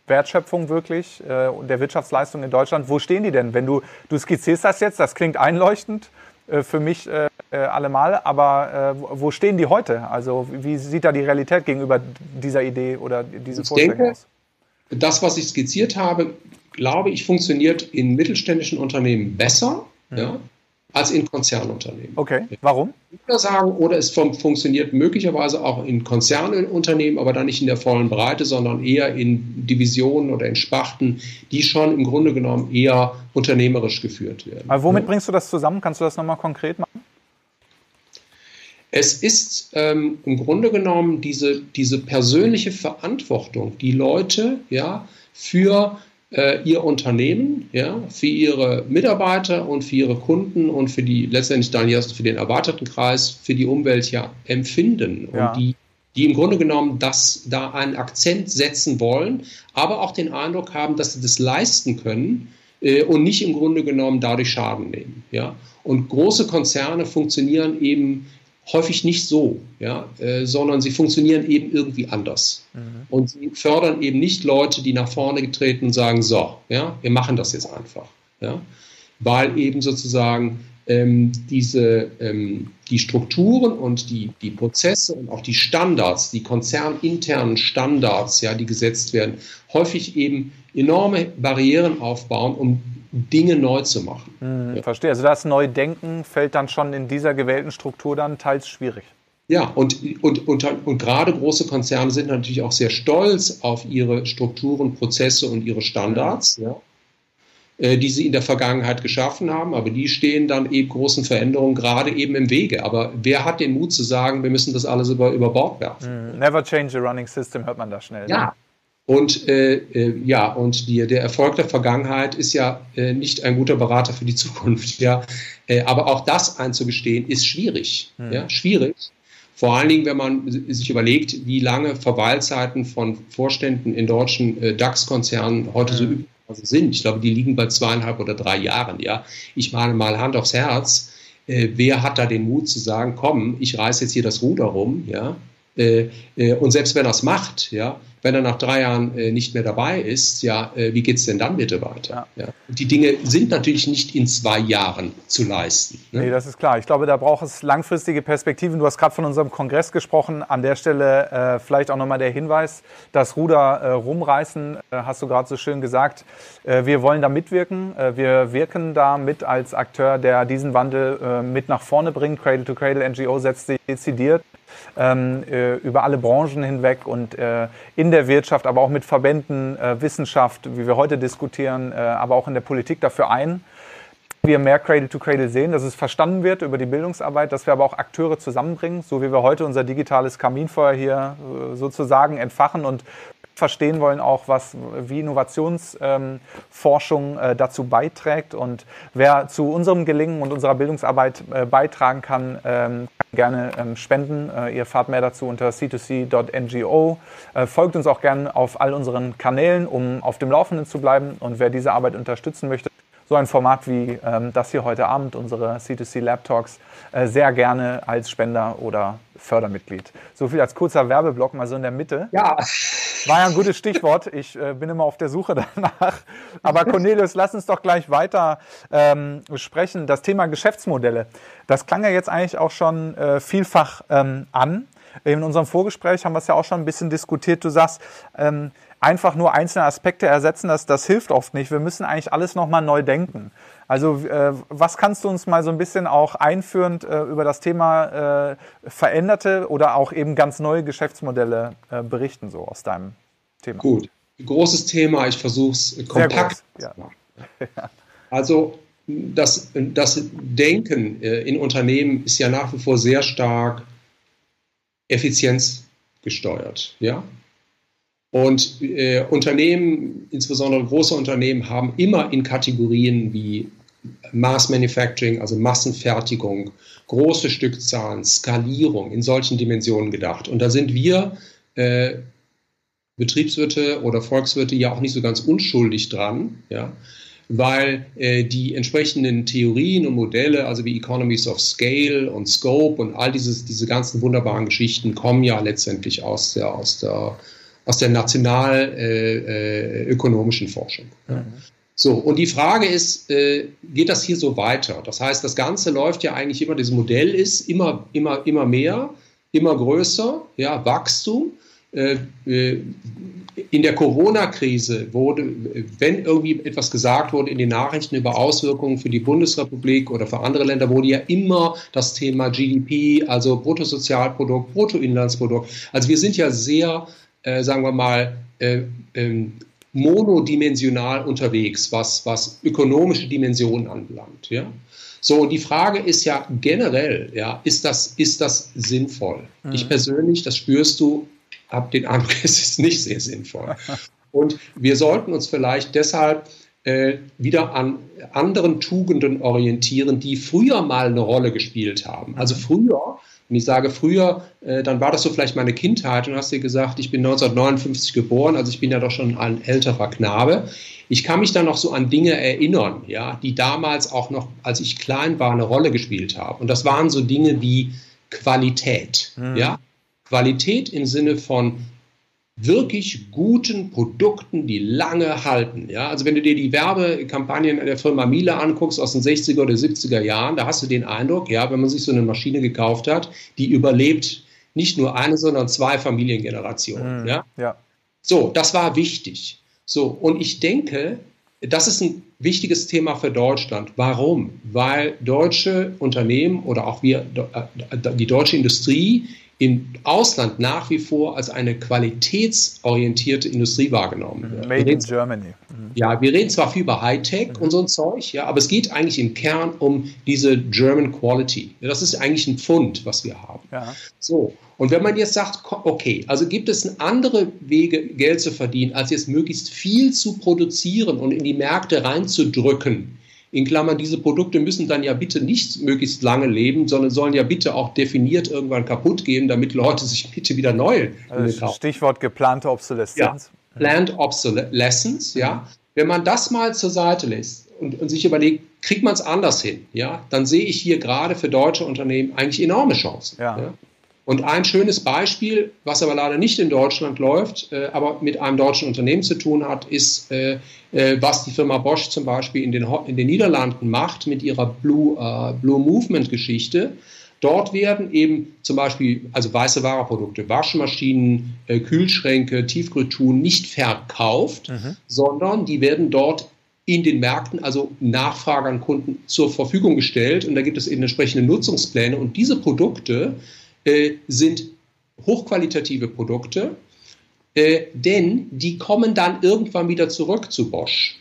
Wertschöpfung wirklich, äh, der Wirtschaftsleistung in Deutschland. Wo stehen die denn? Wenn du, du skizzierst das jetzt, das klingt einleuchtend äh, für mich äh, allemal, aber wo stehen die heute? Also wie sieht da die Realität gegenüber dieser Idee oder diesen Vorstellungen aus? Das, was ich skizziert habe, glaube ich, funktioniert in mittelständischen Unternehmen besser. Mhm. Ja als in Konzernunternehmen. Okay, warum? Ich sagen, oder es funktioniert möglicherweise auch in Konzernunternehmen, aber dann nicht in der vollen Breite, sondern eher in Divisionen oder in Sparten, die schon im Grunde genommen eher unternehmerisch geführt werden. Aber womit bringst du das zusammen? Kannst du das nochmal konkret machen? Es ist ähm, im Grunde genommen diese, diese persönliche Verantwortung, die Leute ja, für äh, ihr Unternehmen, ja, für ihre Mitarbeiter und für ihre Kunden und für die letztendlich dann ja für den erwarteten Kreis, für die Umwelt ja empfinden ja. und die die im Grunde genommen das da einen Akzent setzen wollen, aber auch den Eindruck haben, dass sie das leisten können äh, und nicht im Grunde genommen dadurch Schaden nehmen. Ja? Und große Konzerne funktionieren eben häufig nicht so, ja, äh, sondern sie funktionieren eben irgendwie anders. Mhm. Und sie fördern eben nicht Leute, die nach vorne getreten und sagen, so, ja, wir machen das jetzt einfach. Ja, weil eben sozusagen ähm, diese, ähm, die Strukturen und die, die Prozesse und auch die Standards, die konzerninternen Standards, ja, die gesetzt werden, häufig eben enorme Barrieren aufbauen, um Dinge neu zu machen. Mhm, verstehe. Also das Neudenken fällt dann schon in dieser gewählten Struktur dann teils schwierig. Ja, und, und, und, und gerade große Konzerne sind natürlich auch sehr stolz auf ihre Strukturen, Prozesse und ihre Standards, ja. äh, die sie in der Vergangenheit geschaffen haben, aber die stehen dann eben großen Veränderungen gerade eben im Wege. Aber wer hat den Mut zu sagen, wir müssen das alles über, über Bord werfen? Mhm. Never change a running system, hört man da schnell. Ja, ne? Und äh, äh, ja, und die, der Erfolg der Vergangenheit ist ja äh, nicht ein guter Berater für die Zukunft. Ja, äh, aber auch das einzugestehen ist schwierig. Mhm. Ja, schwierig. Vor allen Dingen, wenn man sich überlegt, wie lange Verweilzeiten von Vorständen in deutschen äh, DAX-Konzernen heute mhm. so üblich sind. Ich glaube, die liegen bei zweieinhalb oder drei Jahren. Ja, ich meine mal Hand aufs Herz. Wer hat da den Mut zu sagen, komm, ich reiß jetzt hier das Ruder rum, ja? Äh, äh, und selbst wenn er es macht, ja, wenn er nach drei Jahren äh, nicht mehr dabei ist, ja, wie geht es denn dann bitte weiter? Ja. ja. Die Dinge sind natürlich nicht in zwei Jahren zu leisten. Ne? Nee, das ist klar. Ich glaube, da braucht es langfristige Perspektiven. Du hast gerade von unserem Kongress gesprochen. An der Stelle äh, vielleicht auch nochmal der Hinweis, das Ruder äh, rumreißen, äh, hast du gerade so schön gesagt. Wir wollen da mitwirken. wir wirken da mit als Akteur, der diesen Wandel mit nach vorne bringt. Cradle to Cradle NGO setzt sich dezidiert ähm, über alle Branchen hinweg und äh, in der Wirtschaft, aber auch mit Verbänden, äh, Wissenschaft, wie wir heute diskutieren, äh, aber auch in der Politik dafür ein, wir mehr Cradle to Cradle sehen, dass es verstanden wird über die Bildungsarbeit, dass wir aber auch Akteure zusammenbringen, so wie wir heute unser digitales Kaminfeuer hier äh, sozusagen entfachen und verstehen wollen, auch was, wie Innovationsforschung ähm, äh, dazu beiträgt. Und wer zu unserem Gelingen und unserer Bildungsarbeit äh, beitragen kann, ähm, kann gerne ähm, spenden. Äh, ihr fahrt mehr dazu unter c2c.ngo. Äh, folgt uns auch gerne auf all unseren Kanälen, um auf dem Laufenden zu bleiben. Und wer diese Arbeit unterstützen möchte, so ein Format wie ähm, das hier heute Abend, unsere C2C Lab Talks, äh, sehr gerne als Spender oder Fördermitglied. So viel als kurzer Werbeblock mal so in der Mitte. Ja. War ja ein gutes Stichwort. Ich äh, bin immer auf der Suche danach. Aber Cornelius, lass uns doch gleich weiter ähm, sprechen. Das Thema Geschäftsmodelle. Das klang ja jetzt eigentlich auch schon äh, vielfach ähm, an. In unserem Vorgespräch haben wir es ja auch schon ein bisschen diskutiert. Du sagst, ähm, einfach nur einzelne Aspekte ersetzen, das, das hilft oft nicht. Wir müssen eigentlich alles nochmal neu denken. Also äh, was kannst du uns mal so ein bisschen auch einführend äh, über das Thema äh, veränderte oder auch eben ganz neue Geschäftsmodelle äh, berichten, so aus deinem Thema? Gut, großes Thema, ich versuche es kompakt zu machen. Ja. Also das, das Denken äh, in Unternehmen ist ja nach wie vor sehr stark effizienzgesteuert. Ja? Und äh, Unternehmen, insbesondere große Unternehmen, haben immer in Kategorien wie Mass Manufacturing, also Massenfertigung, große Stückzahlen, Skalierung in solchen Dimensionen gedacht. Und da sind wir äh, Betriebswirte oder Volkswirte ja auch nicht so ganz unschuldig dran, ja, weil äh, die entsprechenden Theorien und Modelle, also wie Economies of Scale und Scope und all dieses, diese ganzen wunderbaren Geschichten kommen ja letztendlich aus der, aus der aus der nationalökonomischen äh, äh, Forschung. Mhm. So, und die Frage ist, äh, geht das hier so weiter? Das heißt, das Ganze läuft ja eigentlich immer, das Modell ist immer, immer, immer mehr, immer größer, ja, Wachstum. Äh, äh, in der Corona-Krise wurde, wenn irgendwie etwas gesagt wurde in den Nachrichten über Auswirkungen für die Bundesrepublik oder für andere Länder, wurde ja immer das Thema GDP, also Bruttosozialprodukt, Bruttoinlandsprodukt. Also wir sind ja sehr äh, sagen wir mal, äh, ähm, monodimensional unterwegs, was, was ökonomische Dimensionen anbelangt. Ja? So, und die Frage ist ja generell, ja, ist das, ist das sinnvoll? Mhm. Ich persönlich, das spürst du, habe den Eindruck, es ist nicht sehr sinnvoll. Und wir sollten uns vielleicht deshalb äh, wieder an anderen Tugenden orientieren, die früher mal eine Rolle gespielt haben. Also mhm. früher und ich sage früher, äh, dann war das so vielleicht meine Kindheit und hast dir gesagt, ich bin 1959 geboren, also ich bin ja doch schon ein älterer Knabe. Ich kann mich dann noch so an Dinge erinnern, ja, die damals auch noch, als ich klein war, eine Rolle gespielt haben. Und das waren so Dinge wie Qualität, mhm. ja. Qualität im Sinne von wirklich guten Produkten, die lange halten. Ja? Also wenn du dir die Werbekampagnen der Firma Miele anguckst aus den 60er oder 70er Jahren, da hast du den Eindruck, ja, wenn man sich so eine Maschine gekauft hat, die überlebt nicht nur eine, sondern zwei Familiengenerationen. Mhm, ja? ja. So, das war wichtig. So, und ich denke, das ist ein wichtiges Thema für Deutschland. Warum? Weil deutsche Unternehmen oder auch wir, äh, die deutsche Industrie im Ausland nach wie vor als eine qualitätsorientierte Industrie wahrgenommen wird. Made in Germany. Mhm. Ja, wir reden zwar viel über Hightech mhm. und so ein Zeug, ja, aber es geht eigentlich im Kern um diese German Quality. Das ist eigentlich ein Pfund, was wir haben. Ja. So. Und wenn man jetzt sagt, okay, also gibt es andere Wege, Geld zu verdienen, als jetzt möglichst viel zu produzieren und in die Märkte reinzudrücken, in Klammern, diese Produkte müssen dann ja bitte nicht möglichst lange leben, sondern sollen ja bitte auch definiert irgendwann kaputt gehen, damit Leute sich bitte wieder neu also kaufen. Stichwort geplante Obsoleszenz. Ja, Planned Obsolescence, ja. Wenn man das mal zur Seite lässt und, und sich überlegt, kriegt man es anders hin, ja, dann sehe ich hier gerade für deutsche Unternehmen eigentlich enorme Chancen. Ja. ja. Und ein schönes Beispiel, was aber leider nicht in Deutschland läuft, äh, aber mit einem deutschen Unternehmen zu tun hat, ist, äh, äh, was die Firma Bosch zum Beispiel in den, in den Niederlanden macht mit ihrer Blue, äh, Blue Movement Geschichte. Dort werden eben zum Beispiel also weiße Wareprodukte, Waschmaschinen, äh, Kühlschränke, Tiefkühltruhen nicht verkauft, mhm. sondern die werden dort in den Märkten, also Nachfragern, Kunden zur Verfügung gestellt. Und da gibt es eben entsprechende Nutzungspläne. Und diese Produkte sind hochqualitative Produkte, äh, denn die kommen dann irgendwann wieder zurück zu Bosch.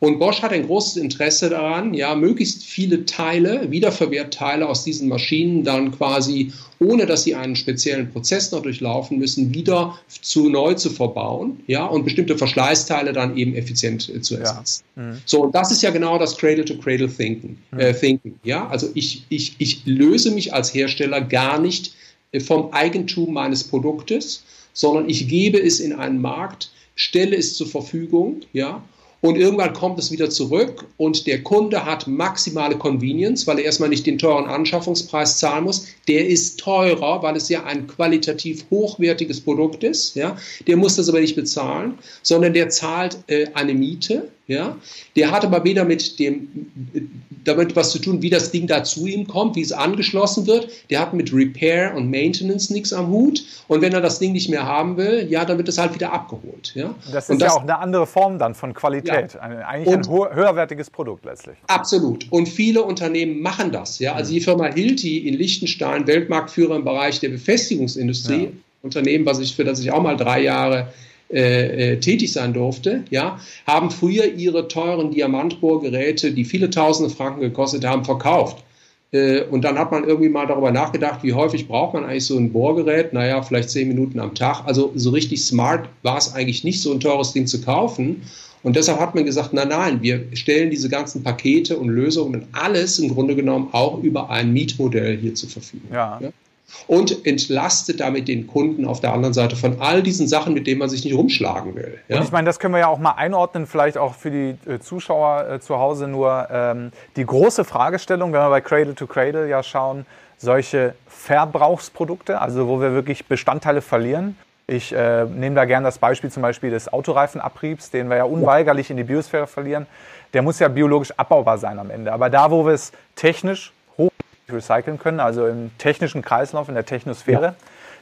Und Bosch hat ein großes Interesse daran, ja, möglichst viele Teile, Wiederverwertteile aus diesen Maschinen dann quasi, ohne dass sie einen speziellen Prozess noch durchlaufen müssen, wieder zu neu zu verbauen, ja, und bestimmte Verschleißteile dann eben effizient äh, zu ersetzen. Ja. Mhm. So, und das ist ja genau das Cradle-to-Cradle Thinking, mhm. äh, Thinking, ja. Also ich, ich, ich löse mich als Hersteller gar nicht äh, vom Eigentum meines Produktes, sondern ich gebe es in einen Markt, stelle es zur Verfügung, ja, und irgendwann kommt es wieder zurück und der Kunde hat maximale Convenience, weil er erstmal nicht den teuren Anschaffungspreis zahlen muss. Der ist teurer, weil es ja ein qualitativ hochwertiges Produkt ist. Ja? Der muss das aber nicht bezahlen, sondern der zahlt äh, eine Miete. Ja? Der hat aber weder mit dem, damit was zu tun, wie das Ding da zu ihm kommt, wie es angeschlossen wird. Der hat mit Repair und Maintenance nichts am Hut. Und wenn er das Ding nicht mehr haben will, ja, dann wird es halt wieder abgeholt. Ja? Das ist und das, ja auch eine andere Form dann von Qualität. Ja. Eigentlich und, ein höherwertiges Produkt letztlich. Absolut. Und viele Unternehmen machen das. Ja? Also die Firma Hilti in Liechtenstein, Weltmarktführer im Bereich der Befestigungsindustrie, ja. Unternehmen, was ich, für das ich auch mal drei Jahre äh, äh, tätig sein durfte, ja, haben früher ihre teuren Diamantbohrgeräte, die viele tausende Franken gekostet haben, verkauft. Äh, und dann hat man irgendwie mal darüber nachgedacht, wie häufig braucht man eigentlich so ein Bohrgerät? Naja, vielleicht zehn Minuten am Tag. Also so richtig smart war es eigentlich nicht, so ein teures Ding zu kaufen. Und deshalb hat man gesagt, nein, nein, wir stellen diese ganzen Pakete und Lösungen alles im Grunde genommen auch über ein Mietmodell hier zur Verfügung. Ja. ja? Und entlastet damit den Kunden auf der anderen Seite von all diesen Sachen, mit denen man sich nicht rumschlagen will. Ja? Und ich meine, das können wir ja auch mal einordnen, vielleicht auch für die äh, Zuschauer äh, zu Hause nur ähm, die große Fragestellung, wenn wir bei Cradle to Cradle ja schauen, solche Verbrauchsprodukte, also wo wir wirklich Bestandteile verlieren. Ich äh, nehme da gerne das Beispiel zum Beispiel des Autoreifenabriebs, den wir ja unweigerlich in die Biosphäre verlieren. Der muss ja biologisch abbaubar sein am Ende. Aber da, wo wir es technisch recyceln können, also im technischen Kreislauf, in der Technosphäre, ja.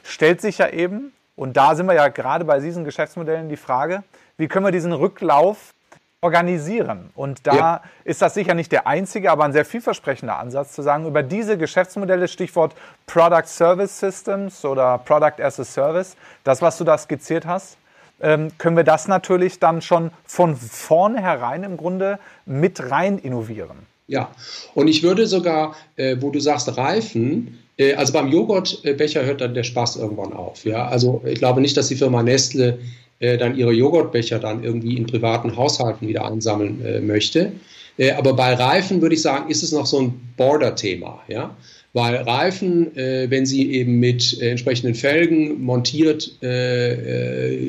stellt sich ja eben, und da sind wir ja gerade bei diesen Geschäftsmodellen die Frage, wie können wir diesen Rücklauf organisieren? Und da ja. ist das sicher nicht der einzige, aber ein sehr vielversprechender Ansatz zu sagen, über diese Geschäftsmodelle, Stichwort Product Service Systems oder Product as a Service, das, was du da skizziert hast, ähm, können wir das natürlich dann schon von vornherein im Grunde mit rein innovieren. Ja, und ich würde sogar, äh, wo du sagst Reifen, äh, also beim Joghurtbecher hört dann der Spaß irgendwann auf. Ja, also ich glaube nicht, dass die Firma Nestle äh, dann ihre Joghurtbecher dann irgendwie in privaten Haushalten wieder einsammeln äh, möchte. Äh, aber bei Reifen würde ich sagen, ist es noch so ein Border-Thema. Ja, weil Reifen, äh, wenn sie eben mit entsprechenden Felgen montiert, wenn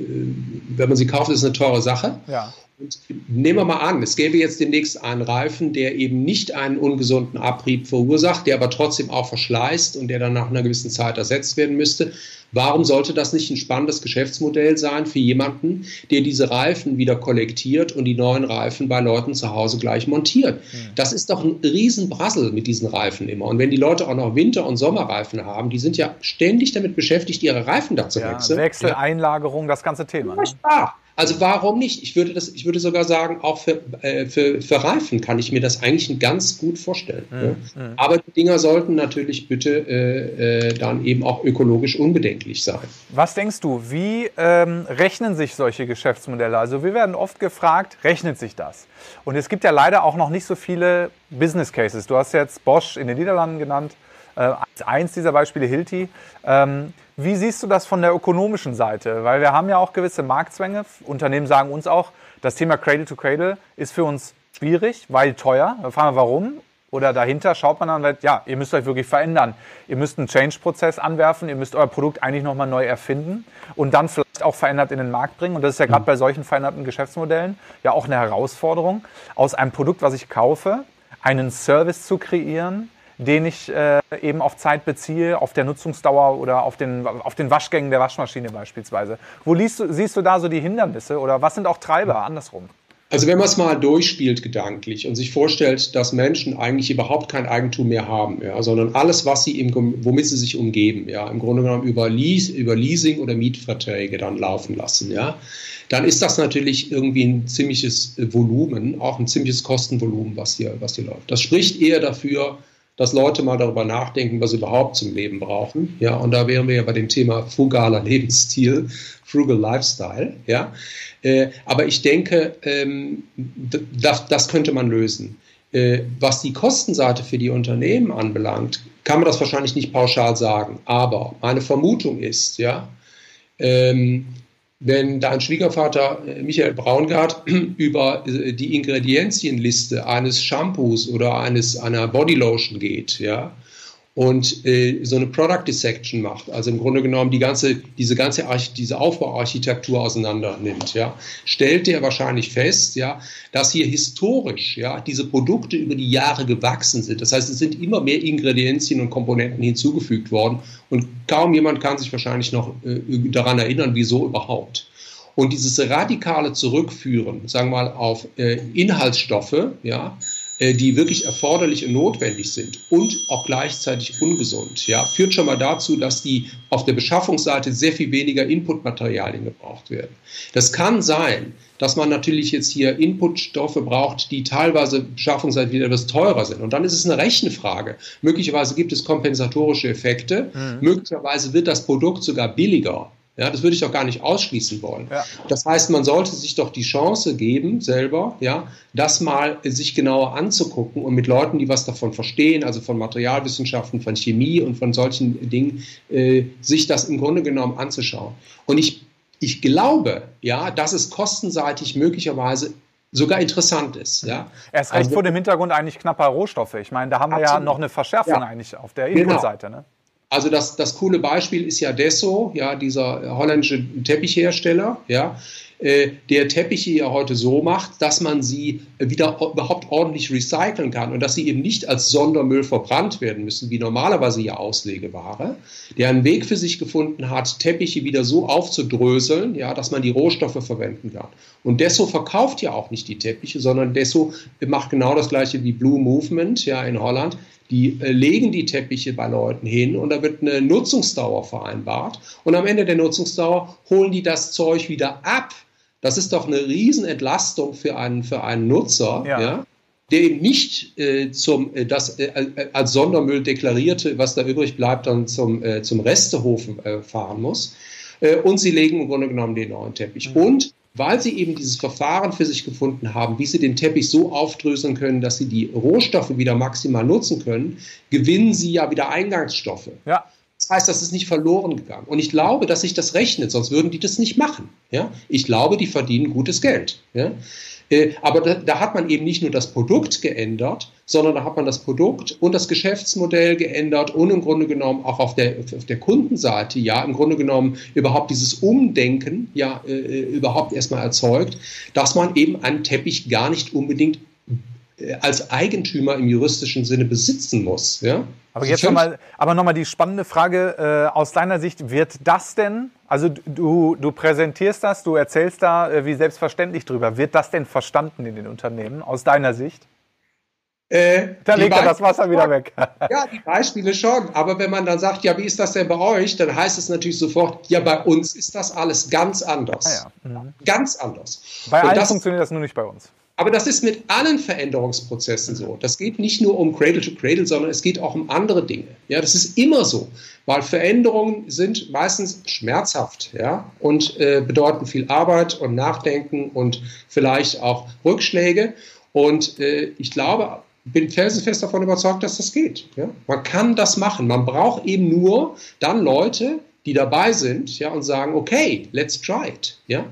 man sie kauft, ist eine teure Sache. Ja. Und nehmen wir mal an, es gäbe jetzt demnächst einen Reifen, der eben nicht einen ungesunden Abrieb verursacht, der aber trotzdem auch verschleißt und der dann nach einer gewissen Zeit ersetzt werden müsste. Warum sollte das nicht ein spannendes Geschäftsmodell sein für jemanden, der diese Reifen wieder kollektiert und die neuen Reifen bei Leuten zu Hause gleich montiert? Das ist doch ein Riesenbrassel mit diesen Reifen immer. Und wenn die Leute auch noch Winter- und Sommerreifen haben, die sind ja ständig damit beschäftigt, ihre Reifen da zu ja, wechseln. Wechsel, Einlagerung, das ganze Thema. Ne? Ja, also warum nicht? Ich würde, das, ich würde sogar sagen, auch für, äh, für, für Reifen kann ich mir das eigentlich ganz gut vorstellen. Mhm. Ja. Mhm. Aber die Dinger sollten natürlich bitte äh, äh, dann eben auch ökologisch unbedenklich sein. Was denkst du, wie ähm, rechnen sich solche Geschäftsmodelle? Also wir werden oft gefragt, rechnet sich das? Und es gibt ja leider auch noch nicht so viele Business Cases. Du hast jetzt Bosch in den Niederlanden genannt, äh, eins dieser Beispiele Hilti. Ähm, wie siehst du das von der ökonomischen Seite? Weil wir haben ja auch gewisse Marktzwänge. Unternehmen sagen uns auch, das Thema Cradle to Cradle ist für uns schwierig, weil teuer. Da fragen warum? Oder dahinter schaut man dann, ja, ihr müsst euch wirklich verändern. Ihr müsst einen Change-Prozess anwerfen, ihr müsst euer Produkt eigentlich nochmal neu erfinden und dann vielleicht auch verändert in den Markt bringen. Und das ist ja gerade bei solchen veränderten Geschäftsmodellen ja auch eine Herausforderung, aus einem Produkt, was ich kaufe, einen Service zu kreieren, den ich äh, eben auf Zeit beziehe, auf der Nutzungsdauer oder auf den, auf den Waschgängen der Waschmaschine beispielsweise. Wo liest du, siehst du da so die Hindernisse oder was sind auch Treiber andersrum? Also wenn man es mal durchspielt gedanklich und sich vorstellt, dass Menschen eigentlich überhaupt kein Eigentum mehr haben, ja, sondern alles, was sie im, womit sie sich umgeben, ja, im Grunde genommen über, Leas, über Leasing oder Mietverträge dann laufen lassen, ja, dann ist das natürlich irgendwie ein ziemliches Volumen, auch ein ziemliches Kostenvolumen, was hier, was hier läuft. Das spricht eher dafür, dass Leute mal darüber nachdenken, was sie überhaupt zum Leben brauchen. Ja, und da wären wir ja bei dem Thema frugaler Lebensstil, frugal Lifestyle. Ja, äh, aber ich denke, ähm, das, das könnte man lösen. Äh, was die Kostenseite für die Unternehmen anbelangt, kann man das wahrscheinlich nicht pauschal sagen. Aber meine Vermutung ist, ja, ähm, wenn dein Schwiegervater äh, Michael Braungart über äh, die Ingredienzienliste eines Shampoos oder eines, einer Bodylotion geht, ja, und äh, so eine Product Dissection macht, also im Grunde genommen die ganze, diese ganze Arch diese Aufbauarchitektur auseinander nimmt, ja, stellt der wahrscheinlich fest, ja, dass hier historisch, ja, diese Produkte über die Jahre gewachsen sind. Das heißt, es sind immer mehr Ingredienzien und Komponenten hinzugefügt worden und kaum jemand kann sich wahrscheinlich noch äh, daran erinnern, wieso überhaupt. Und dieses radikale Zurückführen, sagen wir mal, auf äh, Inhaltsstoffe, ja, die wirklich erforderlich und notwendig sind und auch gleichzeitig ungesund, ja, führt schon mal dazu, dass die auf der Beschaffungsseite sehr viel weniger Inputmaterialien gebraucht werden. Das kann sein, dass man natürlich jetzt hier Inputstoffe braucht, die teilweise beschaffungsseitig wieder etwas teurer sind. Und dann ist es eine Rechenfrage. Möglicherweise gibt es kompensatorische Effekte. Mhm. Möglicherweise wird das Produkt sogar billiger. Ja, das würde ich doch gar nicht ausschließen wollen. Ja. Das heißt, man sollte sich doch die Chance geben, selber, ja, das mal sich genauer anzugucken und mit Leuten, die was davon verstehen, also von Materialwissenschaften, von Chemie und von solchen Dingen, äh, sich das im Grunde genommen anzuschauen. Und ich, ich glaube, ja, dass es kostenseitig möglicherweise sogar interessant ist. Ja. Erst recht also, vor dem Hintergrund eigentlich knapper Rohstoffe. Ich meine, da haben wir absolut. ja noch eine Verschärfung ja. eigentlich auf der genau. Inputseite. Genau. Ne? Also das, das coole Beispiel ist ja Desso, ja, dieser holländische Teppichhersteller, ja, äh, der Teppiche ja heute so macht, dass man sie wieder überhaupt ordentlich recyceln kann und dass sie eben nicht als Sondermüll verbrannt werden müssen, wie normalerweise ja Auslegeware, der einen Weg für sich gefunden hat, Teppiche wieder so aufzudröseln, ja, dass man die Rohstoffe verwenden kann. Und Desso verkauft ja auch nicht die Teppiche, sondern Desso macht genau das gleiche wie Blue Movement, ja, in Holland. Die äh, legen die Teppiche bei Leuten hin und da wird eine Nutzungsdauer vereinbart. Und am Ende der Nutzungsdauer holen die das Zeug wieder ab. Das ist doch eine Riesenentlastung für einen, für einen Nutzer, ja. ja der eben nicht äh, zum, äh, das äh, äh als Sondermüll deklarierte, was da übrig bleibt, dann zum, äh, zum Restehof äh, fahren muss. und sie legen im Grunde genommen den neuen Teppich. Mhm. Und weil sie eben dieses Verfahren für sich gefunden haben, wie sie den Teppich so aufdröseln können, dass sie die Rohstoffe wieder maximal nutzen können, gewinnen sie ja wieder Eingangsstoffe. Ja. Das heißt, das ist nicht verloren gegangen. Und ich glaube, dass sich das rechnet, sonst würden die das nicht machen. Ja? Ich glaube, die verdienen gutes Geld. Ja? Äh, aber da, da, hat man eben nicht nur das Produkt geändert, sondern da hat man das Produkt und das Geschäftsmodell geändert und im Grunde genommen auch auf der, auf der Kundenseite, ja, im Grunde genommen überhaupt dieses Umdenken, ja, äh, überhaupt erstmal erzeugt, dass man eben einen Teppich gar nicht unbedingt äh, als Eigentümer im juristischen Sinne besitzen muss, ja. Aber jetzt nochmal, aber nochmal die spannende Frage äh, aus deiner Sicht, wird das denn, also du, du präsentierst das, du erzählst da äh, wie selbstverständlich drüber, wird das denn verstanden in den Unternehmen aus deiner Sicht? Äh, da legt er das Wasser wieder weg. ja, die Beispiele schon. Aber wenn man dann sagt, ja, wie ist das denn bei euch, dann heißt es natürlich sofort, ja, bei uns ist das alles ganz anders. Ah, ja. mhm. Ganz anders. Bei allen funktioniert das nur nicht bei uns. Aber das ist mit allen Veränderungsprozessen so. Das geht nicht nur um Cradle to Cradle, sondern es geht auch um andere Dinge. Ja, das ist immer so, weil Veränderungen sind meistens schmerzhaft, ja, und äh, bedeuten viel Arbeit und Nachdenken und vielleicht auch Rückschläge. Und äh, ich glaube, bin felsenfest davon überzeugt, dass das geht. Ja? Man kann das machen. Man braucht eben nur dann Leute, die dabei sind, ja, und sagen, okay, let's try it, ja.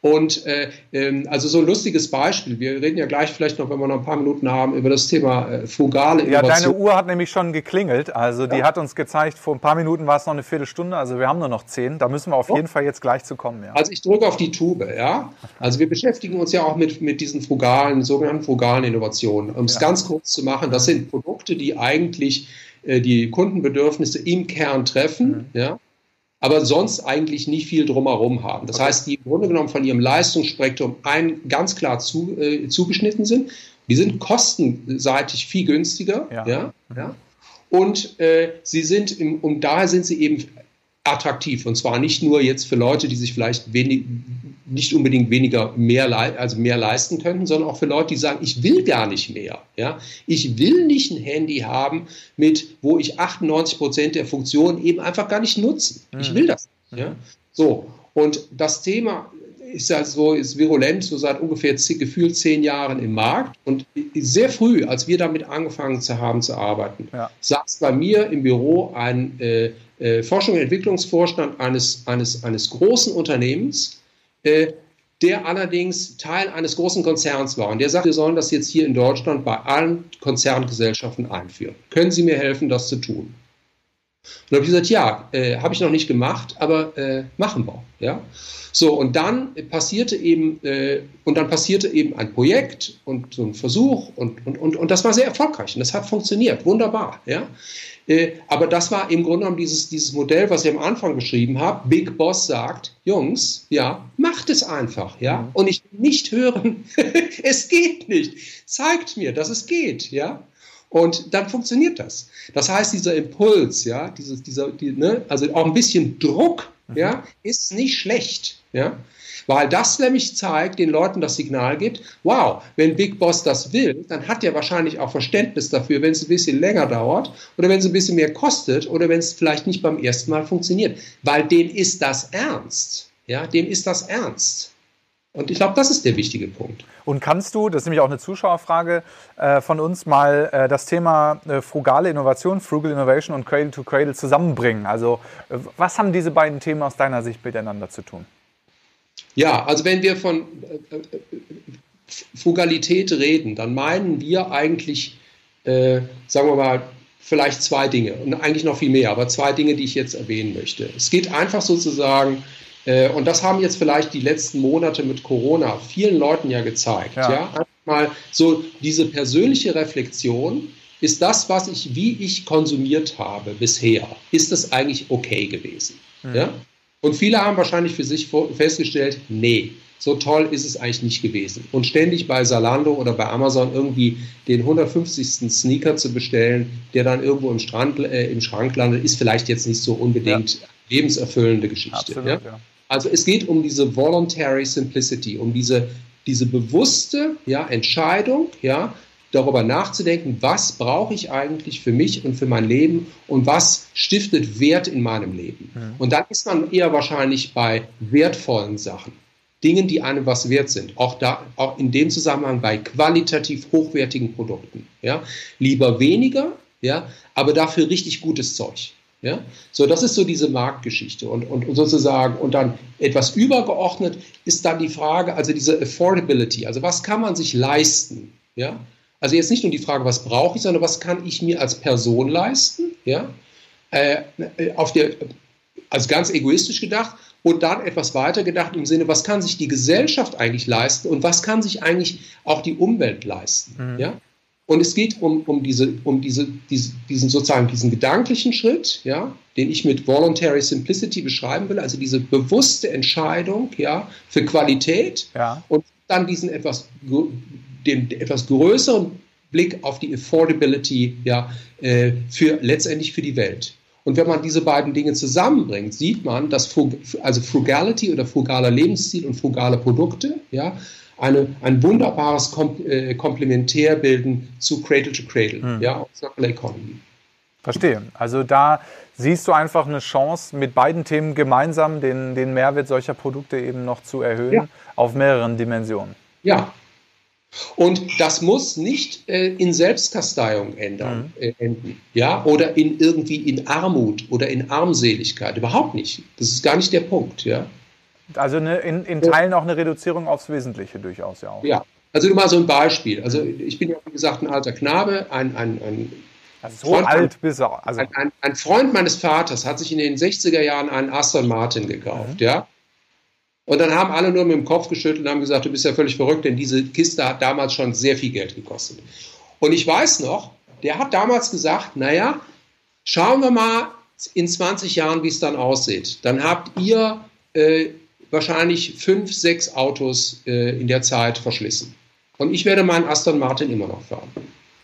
Und äh, ähm, also so ein lustiges Beispiel. Wir reden ja gleich vielleicht noch, wenn wir noch ein paar Minuten haben, über das Thema äh, frugale Innovation. Ja, deine Uhr hat nämlich schon geklingelt. Also die ja. hat uns gezeigt, vor ein paar Minuten war es noch eine Viertelstunde. Also wir haben nur noch zehn. Da müssen wir auf oh. jeden Fall jetzt gleich zu kommen. Ja. Also ich drücke auf die Tube. Ja. Also wir beschäftigen uns ja auch mit mit diesen frugalen, sogenannten frugalen Innovationen. Um es ja. ganz kurz zu machen, das sind Produkte, die eigentlich äh, die Kundenbedürfnisse im Kern treffen. Mhm. Ja aber sonst eigentlich nicht viel drumherum haben. Das okay. heißt, die im Grunde genommen von ihrem Leistungsspektrum ein ganz klar zu, äh, zugeschnitten sind. Die sind kostenseitig viel günstiger. Ja. ja, ja. Und äh, sie sind, im, und daher sind sie eben attraktiv. Und zwar nicht nur jetzt für Leute, die sich vielleicht wenig, nicht unbedingt weniger mehr, also mehr leisten könnten, sondern auch für Leute, die sagen, ich will gar nicht mehr. Ja? Ich will nicht ein Handy haben, mit, wo ich 98 Prozent der Funktionen eben einfach gar nicht nutzen. Mhm. Ich will das. Nicht, ja? So. Und das Thema ist ja so, ist virulent, so seit ungefähr gefühlt zehn Jahren im Markt. Und sehr früh, als wir damit angefangen zu haben zu arbeiten, ja. saß bei mir im Büro ein äh, äh, Forschung und Entwicklungsvorstand eines, eines, eines großen Unternehmens, der allerdings Teil eines großen Konzerns war. Und der sagt, wir sollen das jetzt hier in Deutschland bei allen Konzerngesellschaften einführen. Können Sie mir helfen, das zu tun? Und habe ich gesagt, ja, äh, habe ich noch nicht gemacht, aber äh, machen wir. Ja? So, und dann passierte eben, äh, und dann passierte eben ein Projekt und so ein Versuch und, und, und, und das war sehr erfolgreich und das hat funktioniert, wunderbar. Ja? Äh, aber das war im Grunde genommen dieses, dieses Modell, was ich am Anfang beschrieben habe. Big Boss sagt, Jungs, ja, macht es einfach, ja. Mhm. Und ich will nicht hören, es geht nicht. Zeigt mir, dass es geht, ja. Und dann funktioniert das. Das heißt, dieser Impuls, ja, dieses, dieser, die, ne, also auch ein bisschen Druck, mhm. ja, ist nicht schlecht, ja. Weil das nämlich zeigt, den Leuten das Signal gibt, wow, wenn Big Boss das will, dann hat er wahrscheinlich auch Verständnis dafür, wenn es ein bisschen länger dauert oder wenn es ein bisschen mehr kostet oder wenn es vielleicht nicht beim ersten Mal funktioniert. Weil dem ist das ernst. Ja, dem ist das ernst. Und ich glaube, das ist der wichtige Punkt. Und kannst du, das ist nämlich auch eine Zuschauerfrage äh, von uns, mal äh, das Thema äh, frugale Innovation, Frugal Innovation und Cradle to Cradle zusammenbringen? Also äh, was haben diese beiden Themen aus deiner Sicht miteinander zu tun? Ja, also wenn wir von äh, äh, Frugalität reden, dann meinen wir eigentlich, äh, sagen wir mal, vielleicht zwei Dinge und eigentlich noch viel mehr, aber zwei Dinge, die ich jetzt erwähnen möchte. Es geht einfach sozusagen, äh, und das haben jetzt vielleicht die letzten Monate mit Corona vielen Leuten ja gezeigt, ja, ja? einfach mal so diese persönliche Reflexion, ist das, was ich, wie ich konsumiert habe bisher, ist das eigentlich okay gewesen? Mhm. Ja? Und viele haben wahrscheinlich für sich festgestellt, nee, so toll ist es eigentlich nicht gewesen. Und ständig bei Salando oder bei Amazon irgendwie den 150. Sneaker zu bestellen, der dann irgendwo im, Strand, äh, im Schrank landet, ist vielleicht jetzt nicht so unbedingt ja. lebenserfüllende Geschichte. Absolut, ja? Ja. Also es geht um diese voluntary simplicity, um diese, diese bewusste ja, Entscheidung, ja, darüber nachzudenken, was brauche ich eigentlich für mich und für mein Leben und was stiftet Wert in meinem Leben. Mhm. Und dann ist man eher wahrscheinlich bei wertvollen Sachen, Dingen, die einem was wert sind. Auch da, auch in dem Zusammenhang bei qualitativ hochwertigen Produkten. Ja, lieber weniger, ja, aber dafür richtig gutes Zeug. Ja, so das ist so diese Marktgeschichte und, und, und sozusagen und dann etwas übergeordnet ist dann die Frage, also diese Affordability, also was kann man sich leisten, ja, also jetzt nicht nur die Frage, was brauche ich, sondern was kann ich mir als Person leisten, ja, äh, auf der, also ganz egoistisch gedacht und dann etwas weiter gedacht im Sinne, was kann sich die Gesellschaft eigentlich leisten und was kann sich eigentlich auch die Umwelt leisten, mhm. ja. Und es geht um, um, diese, um diese, diese, diesen sozusagen diesen gedanklichen Schritt, ja, den ich mit Voluntary Simplicity beschreiben will, also diese bewusste Entscheidung ja, für Qualität ja. und dann diesen etwas den etwas größeren Blick auf die Affordability ja, äh, für letztendlich für die Welt. Und wenn man diese beiden Dinge zusammenbringt, sieht man, dass Frug also Frugality oder frugaler Lebensstil und frugale Produkte ja, eine, ein wunderbares Kom äh, Komplementär bilden zu Cradle to Cradle, hm. ja, Circular Economy. Verstehe. Also da siehst du einfach eine Chance, mit beiden Themen gemeinsam den, den Mehrwert solcher Produkte eben noch zu erhöhen ja. auf mehreren Dimensionen. Ja, und das muss nicht äh, in Selbstkasteiung ändern, mhm. äh, enden, ja, oder in irgendwie in Armut oder in Armseligkeit. Überhaupt nicht. Das ist gar nicht der Punkt, ja. Also eine, in, in Teilen auch eine Reduzierung aufs Wesentliche durchaus ja auch. Ja. Also nur mal so ein Beispiel. Also ich bin ja wie gesagt ein alter Knabe, ein, ein, ein also so Freund, alt bis. Also ein, ein, ein, Freund meines Vaters hat sich in den 60er Jahren einen Aston Martin gekauft, mhm. ja. Und dann haben alle nur mit dem Kopf geschüttelt und haben gesagt, du bist ja völlig verrückt, denn diese Kiste hat damals schon sehr viel Geld gekostet. Und ich weiß noch, der hat damals gesagt, naja, schauen wir mal in 20 Jahren, wie es dann aussieht. Dann habt ihr äh, wahrscheinlich fünf, sechs Autos äh, in der Zeit verschlissen. Und ich werde meinen Aston Martin immer noch fahren.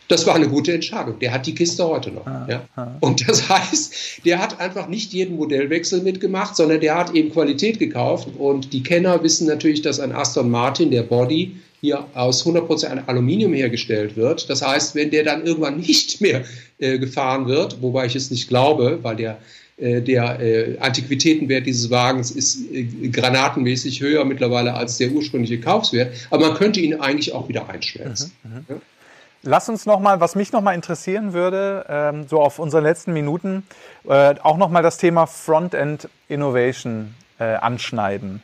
Das war eine gute Entscheidung. Der hat die Kiste heute noch. Ah, ja. ah. Und das heißt, der hat einfach nicht jeden Modellwechsel mitgemacht, sondern der hat eben Qualität gekauft. Und die Kenner wissen natürlich, dass ein Aston Martin, der Body, hier aus 100% Aluminium hergestellt wird. Das heißt, wenn der dann irgendwann nicht mehr äh, gefahren wird, wobei ich es nicht glaube, weil der, äh, der äh, Antiquitätenwert dieses Wagens ist äh, granatenmäßig höher mittlerweile als der ursprüngliche Kaufswert, aber man könnte ihn eigentlich auch wieder einschmelzen. Mhm, mhm. ja? Lass uns nochmal, was mich nochmal interessieren würde, ähm, so auf unseren letzten Minuten, äh, auch nochmal das Thema Frontend Innovation äh, anschneiden.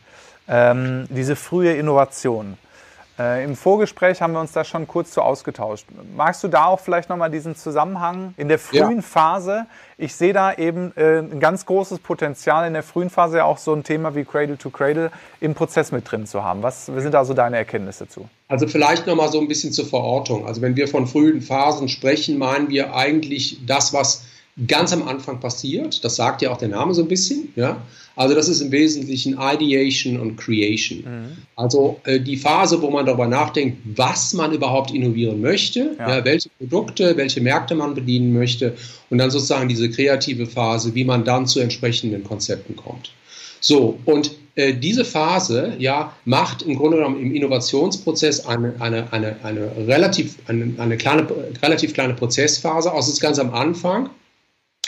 ähm, diese frühe Innovation. Äh, Im Vorgespräch haben wir uns da schon kurz zu ausgetauscht. Magst du da auch vielleicht nochmal diesen Zusammenhang in der frühen ja. Phase? Ich sehe da eben äh, ein ganz großes Potenzial in der frühen Phase ja auch so ein Thema wie Cradle to Cradle im Prozess mit drin zu haben. Was sind da so deine Erkenntnisse zu? Also vielleicht nochmal so ein bisschen zur Verortung. Also wenn wir von frühen Phasen sprechen, meinen wir eigentlich das, was ganz am Anfang passiert. Das sagt ja auch der Name so ein bisschen. Ja? Also das ist im Wesentlichen Ideation und Creation. Mhm. Also äh, die Phase, wo man darüber nachdenkt, was man überhaupt innovieren möchte, ja. Ja, welche Produkte, welche Märkte man bedienen möchte und dann sozusagen diese kreative Phase, wie man dann zu entsprechenden Konzepten kommt. So, und äh, diese Phase ja, macht im Grunde genommen im Innovationsprozess eine, eine, eine, eine, relativ, eine, eine kleine, relativ kleine Prozessphase aus. Das ist ganz am Anfang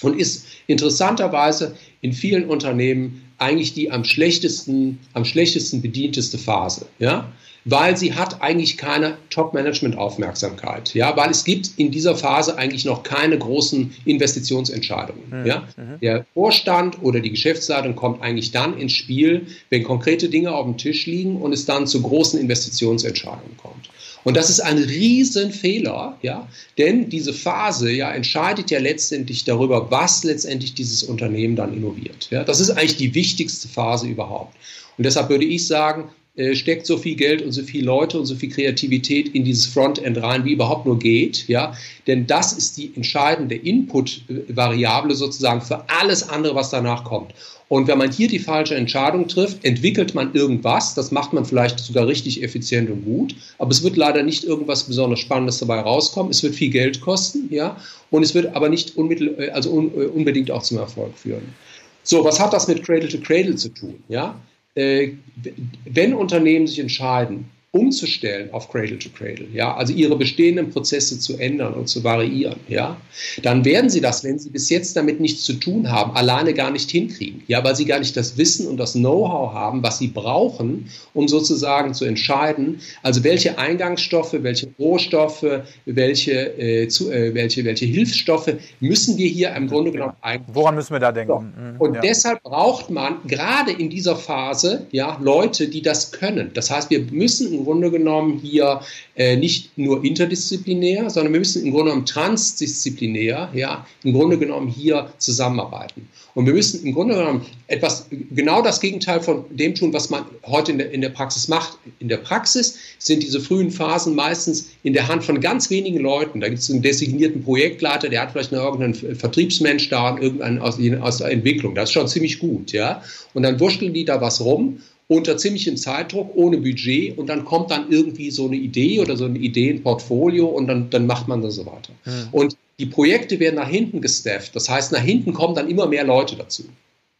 und ist interessanterweise in vielen Unternehmen eigentlich die am schlechtesten, am schlechtesten bedienteste Phase, ja, weil sie hat eigentlich keine Top-Management-Aufmerksamkeit, ja, weil es gibt in dieser Phase eigentlich noch keine großen Investitionsentscheidungen, mhm. ja. Mhm. Der Vorstand oder die Geschäftsleitung kommt eigentlich dann ins Spiel, wenn konkrete Dinge auf dem Tisch liegen und es dann zu großen Investitionsentscheidungen kommt. Und das ist ein Riesenfehler, ja, denn diese Phase ja entscheidet ja letztendlich darüber, was letztendlich dieses Unternehmen dann innoviert. Ja, das ist eigentlich die wichtigste Phase überhaupt. Und deshalb würde ich sagen, äh, steckt so viel Geld und so viele Leute und so viel Kreativität in dieses Frontend rein, wie überhaupt nur geht, ja, denn das ist die entscheidende Input-Variable sozusagen für alles andere, was danach kommt. Und wenn man hier die falsche Entscheidung trifft, entwickelt man irgendwas, das macht man vielleicht sogar richtig effizient und gut, aber es wird leider nicht irgendwas besonders Spannendes dabei rauskommen. Es wird viel Geld kosten, ja, und es wird aber nicht unmittel, äh, also un, äh, unbedingt auch zum Erfolg führen. So, was hat das mit Cradle to Cradle zu tun? Ja, wenn Unternehmen sich entscheiden, umzustellen auf Cradle to Cradle, ja, also ihre bestehenden Prozesse zu ändern und zu variieren, ja, dann werden sie das, wenn sie bis jetzt damit nichts zu tun haben, alleine gar nicht hinkriegen, ja, weil sie gar nicht das Wissen und das Know-how haben, was sie brauchen, um sozusagen zu entscheiden, also welche Eingangsstoffe, welche Rohstoffe, welche, äh, zu, äh, welche, welche Hilfsstoffe müssen wir hier im Grunde genommen eigentlich. Woran müssen wir da denken? So. Mhm. Und ja. deshalb braucht man gerade in dieser Phase, ja, Leute, die das können. Das heißt, wir müssen Grunde genommen hier äh, nicht nur interdisziplinär, sondern wir müssen im Grunde genommen transdisziplinär, ja, im Grunde genommen hier zusammenarbeiten. Und wir müssen im Grunde genommen etwas, genau das Gegenteil von dem tun, was man heute in der, in der Praxis macht. In der Praxis sind diese frühen Phasen meistens in der Hand von ganz wenigen Leuten. Da gibt es einen designierten Projektleiter, der hat vielleicht noch irgendeinen Vertriebsmensch da, irgendeinen aus, aus der Entwicklung. Das ist schon ziemlich gut, ja. Und dann wurschteln die da was rum unter ziemlichem Zeitdruck, ohne Budget und dann kommt dann irgendwie so eine Idee oder so ein Ideenportfolio und dann, dann macht man das so weiter. Mhm. Und die Projekte werden nach hinten gestafft. Das heißt, nach hinten kommen dann immer mehr Leute dazu.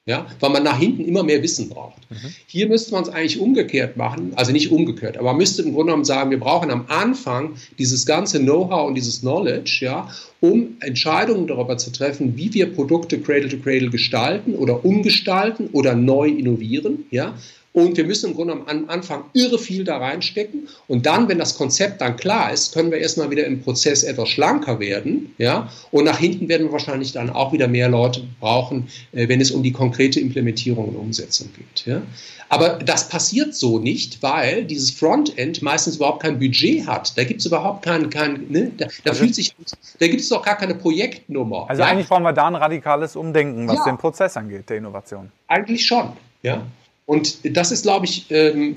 Ja, weil man nach hinten immer mehr Wissen braucht. Mhm. Hier müsste man es eigentlich umgekehrt machen, also nicht umgekehrt, aber man müsste im Grunde genommen sagen, wir brauchen am Anfang dieses ganze Know-how und dieses Knowledge, ja, um Entscheidungen darüber zu treffen, wie wir Produkte Cradle to Cradle gestalten oder umgestalten oder neu innovieren, ja, und wir müssen im Grunde am Anfang irre viel da reinstecken. Und dann, wenn das Konzept dann klar ist, können wir erstmal wieder im Prozess etwas schlanker werden. Ja? Und nach hinten werden wir wahrscheinlich dann auch wieder mehr Leute brauchen, äh, wenn es um die konkrete Implementierung und Umsetzung geht. Ja? Aber das passiert so nicht, weil dieses Frontend meistens überhaupt kein Budget hat. Da gibt es überhaupt kein, kein ne? da, da also, fühlt sich, da gibt es doch gar keine Projektnummer. Also ja? eigentlich brauchen wir da ein radikales Umdenken, was ja. den Prozess angeht, der Innovation. Eigentlich schon, ja. Und das ist, glaube ich, ähm,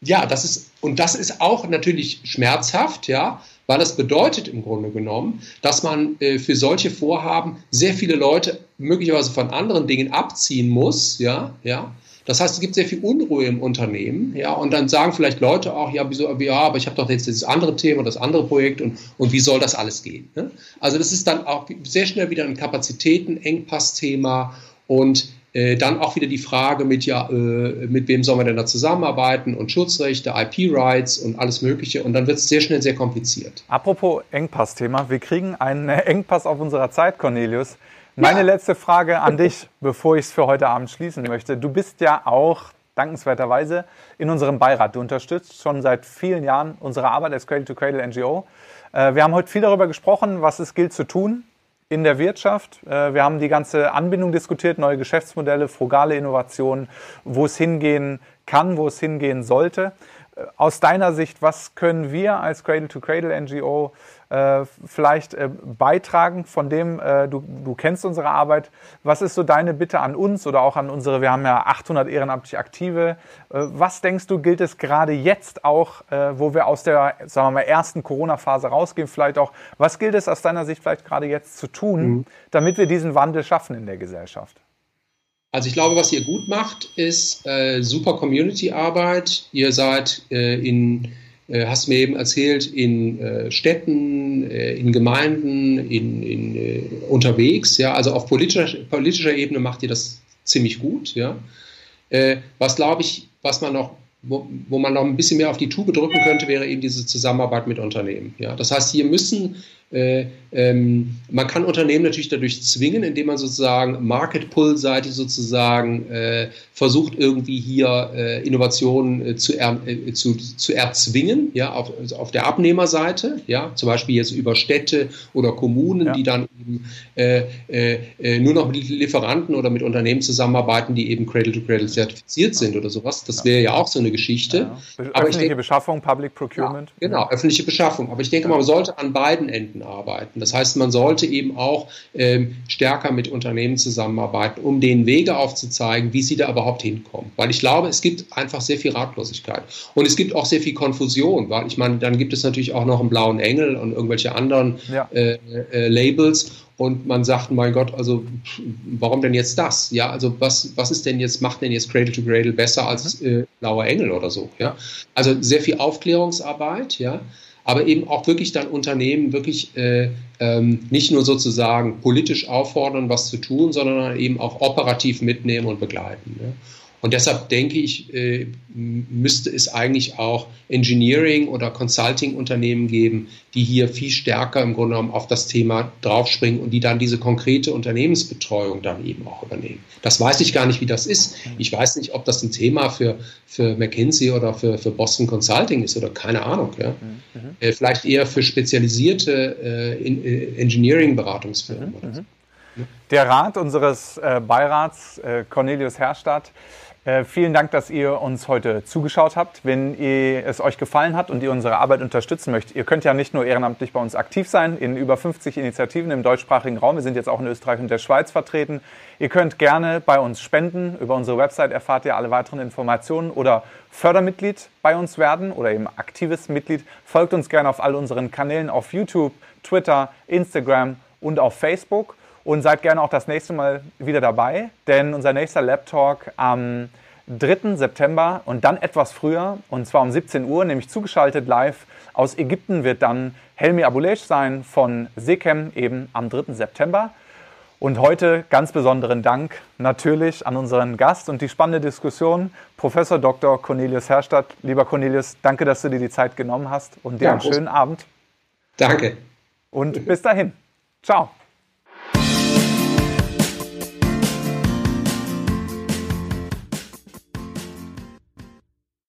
ja, das ist, und das ist auch natürlich schmerzhaft, ja, weil das bedeutet im Grunde genommen, dass man äh, für solche Vorhaben sehr viele Leute möglicherweise von anderen Dingen abziehen muss, ja, ja. Das heißt, es gibt sehr viel Unruhe im Unternehmen, ja, und dann sagen vielleicht Leute auch, ja, wieso, ja, aber ich habe doch jetzt das andere Thema, das andere Projekt und, und wie soll das alles gehen? Ne? Also das ist dann auch sehr schnell wieder ein Kapazitäten-Engpass-Thema und äh, dann auch wieder die Frage mit, ja, äh, mit wem soll man denn da zusammenarbeiten und Schutzrechte, IP-Rights und alles Mögliche. Und dann wird es sehr schnell sehr kompliziert. Apropos Engpass-Thema, wir kriegen einen Engpass auf unserer Zeit, Cornelius. Meine ja. letzte Frage an dich, bevor ich es für heute Abend schließen möchte. Du bist ja auch dankenswerterweise in unserem Beirat. Du unterstützt schon seit vielen Jahren unsere Arbeit als Cradle to Cradle NGO. Äh, wir haben heute viel darüber gesprochen, was es gilt zu tun in der Wirtschaft. Äh, wir haben die ganze Anbindung diskutiert, neue Geschäftsmodelle, frugale Innovationen, wo es hingehen kann, wo es hingehen sollte. Äh, aus deiner Sicht, was können wir als Cradle-to-Cradle-NGO äh, vielleicht äh, beitragen von dem, äh, du, du kennst unsere Arbeit. Was ist so deine Bitte an uns oder auch an unsere, wir haben ja 800 ehrenamtlich Aktive. Äh, was denkst du, gilt es gerade jetzt auch, äh, wo wir aus der, sagen wir mal, ersten Corona-Phase rausgehen, vielleicht auch, was gilt es aus deiner Sicht vielleicht gerade jetzt zu tun, mhm. damit wir diesen Wandel schaffen in der Gesellschaft? Also ich glaube, was ihr gut macht, ist äh, super Community-Arbeit. Ihr seid äh, in hast mir eben erzählt, in äh, Städten, äh, in Gemeinden, in, in äh, unterwegs, ja, also auf politischer, politischer Ebene macht ihr das ziemlich gut, ja. Äh, was glaube ich, was man noch wo, wo, man noch ein bisschen mehr auf die Tube drücken könnte, wäre eben diese Zusammenarbeit mit Unternehmen. Ja, das heißt, hier müssen äh, ähm, man kann Unternehmen natürlich dadurch zwingen, indem man sozusagen Market Pull-seitig sozusagen äh, versucht, irgendwie hier äh, Innovationen äh, zu, er, äh, zu, zu erzwingen, ja, auf, also auf der Abnehmerseite, ja, zum Beispiel jetzt über Städte oder Kommunen, ja. die dann eben nur noch mit Lieferanten oder mit Unternehmen zusammenarbeiten, die eben Cradle-to-Cradle zertifiziert sind oder sowas. Das wäre ja auch so eine Geschichte. Ja. Öffentliche denke, Beschaffung, Public Procurement. Ja, genau, öffentliche Beschaffung. Aber ich denke mal, man sollte an beiden Enden arbeiten. Das heißt, man sollte eben auch ähm, stärker mit Unternehmen zusammenarbeiten, um denen Wege aufzuzeigen, wie sie da überhaupt hinkommen. Weil ich glaube, es gibt einfach sehr viel Ratlosigkeit. Und es gibt auch sehr viel Konfusion, weil ich meine, dann gibt es natürlich auch noch einen blauen Engel und irgendwelche anderen ja. äh, äh, Labels und man sagt, mein Gott, also warum denn jetzt das? Ja, also was, was ist denn jetzt, macht denn jetzt Cradle to Cradle besser als mhm. äh, blauer Engel oder so? Ja, also sehr viel Aufklärungsarbeit, ja aber eben auch wirklich dann Unternehmen wirklich äh, ähm, nicht nur sozusagen politisch auffordern, was zu tun, sondern eben auch operativ mitnehmen und begleiten. Ne? Und deshalb denke ich, äh, müsste es eigentlich auch Engineering- oder Consulting-Unternehmen geben, die hier viel stärker im Grunde genommen auf das Thema draufspringen und die dann diese konkrete Unternehmensbetreuung dann eben auch übernehmen. Das weiß ich gar nicht, wie das ist. Ich weiß nicht, ob das ein Thema für, für McKinsey oder für, für Boston Consulting ist oder keine Ahnung. Ja? Mhm. Äh, vielleicht eher für spezialisierte äh, Engineering-Beratungsfirmen. Mhm. So. Der Rat unseres äh, Beirats, äh, Cornelius Herstadt, äh, vielen Dank, dass ihr uns heute zugeschaut habt. Wenn ihr, es euch gefallen hat und ihr unsere Arbeit unterstützen möchtet, ihr könnt ja nicht nur ehrenamtlich bei uns aktiv sein, in über 50 Initiativen im deutschsprachigen Raum. Wir sind jetzt auch in Österreich und der Schweiz vertreten. Ihr könnt gerne bei uns spenden. Über unsere Website erfahrt ihr alle weiteren Informationen oder Fördermitglied bei uns werden oder eben aktives Mitglied. Folgt uns gerne auf all unseren Kanälen auf YouTube, Twitter, Instagram und auf Facebook und seid gerne auch das nächste Mal wieder dabei, denn unser nächster Lab Talk am 3. September und dann etwas früher, und zwar um 17 Uhr, nämlich zugeschaltet live aus Ägypten, wird dann Helmi Abulesh sein von Sekem eben am 3. September. Und heute ganz besonderen Dank natürlich an unseren Gast und die spannende Diskussion, Professor Dr. Cornelius Herstadt. Lieber Cornelius, danke, dass du dir die Zeit genommen hast und dir ja, einen schönen Abend. Danke. Und bis dahin. Ciao.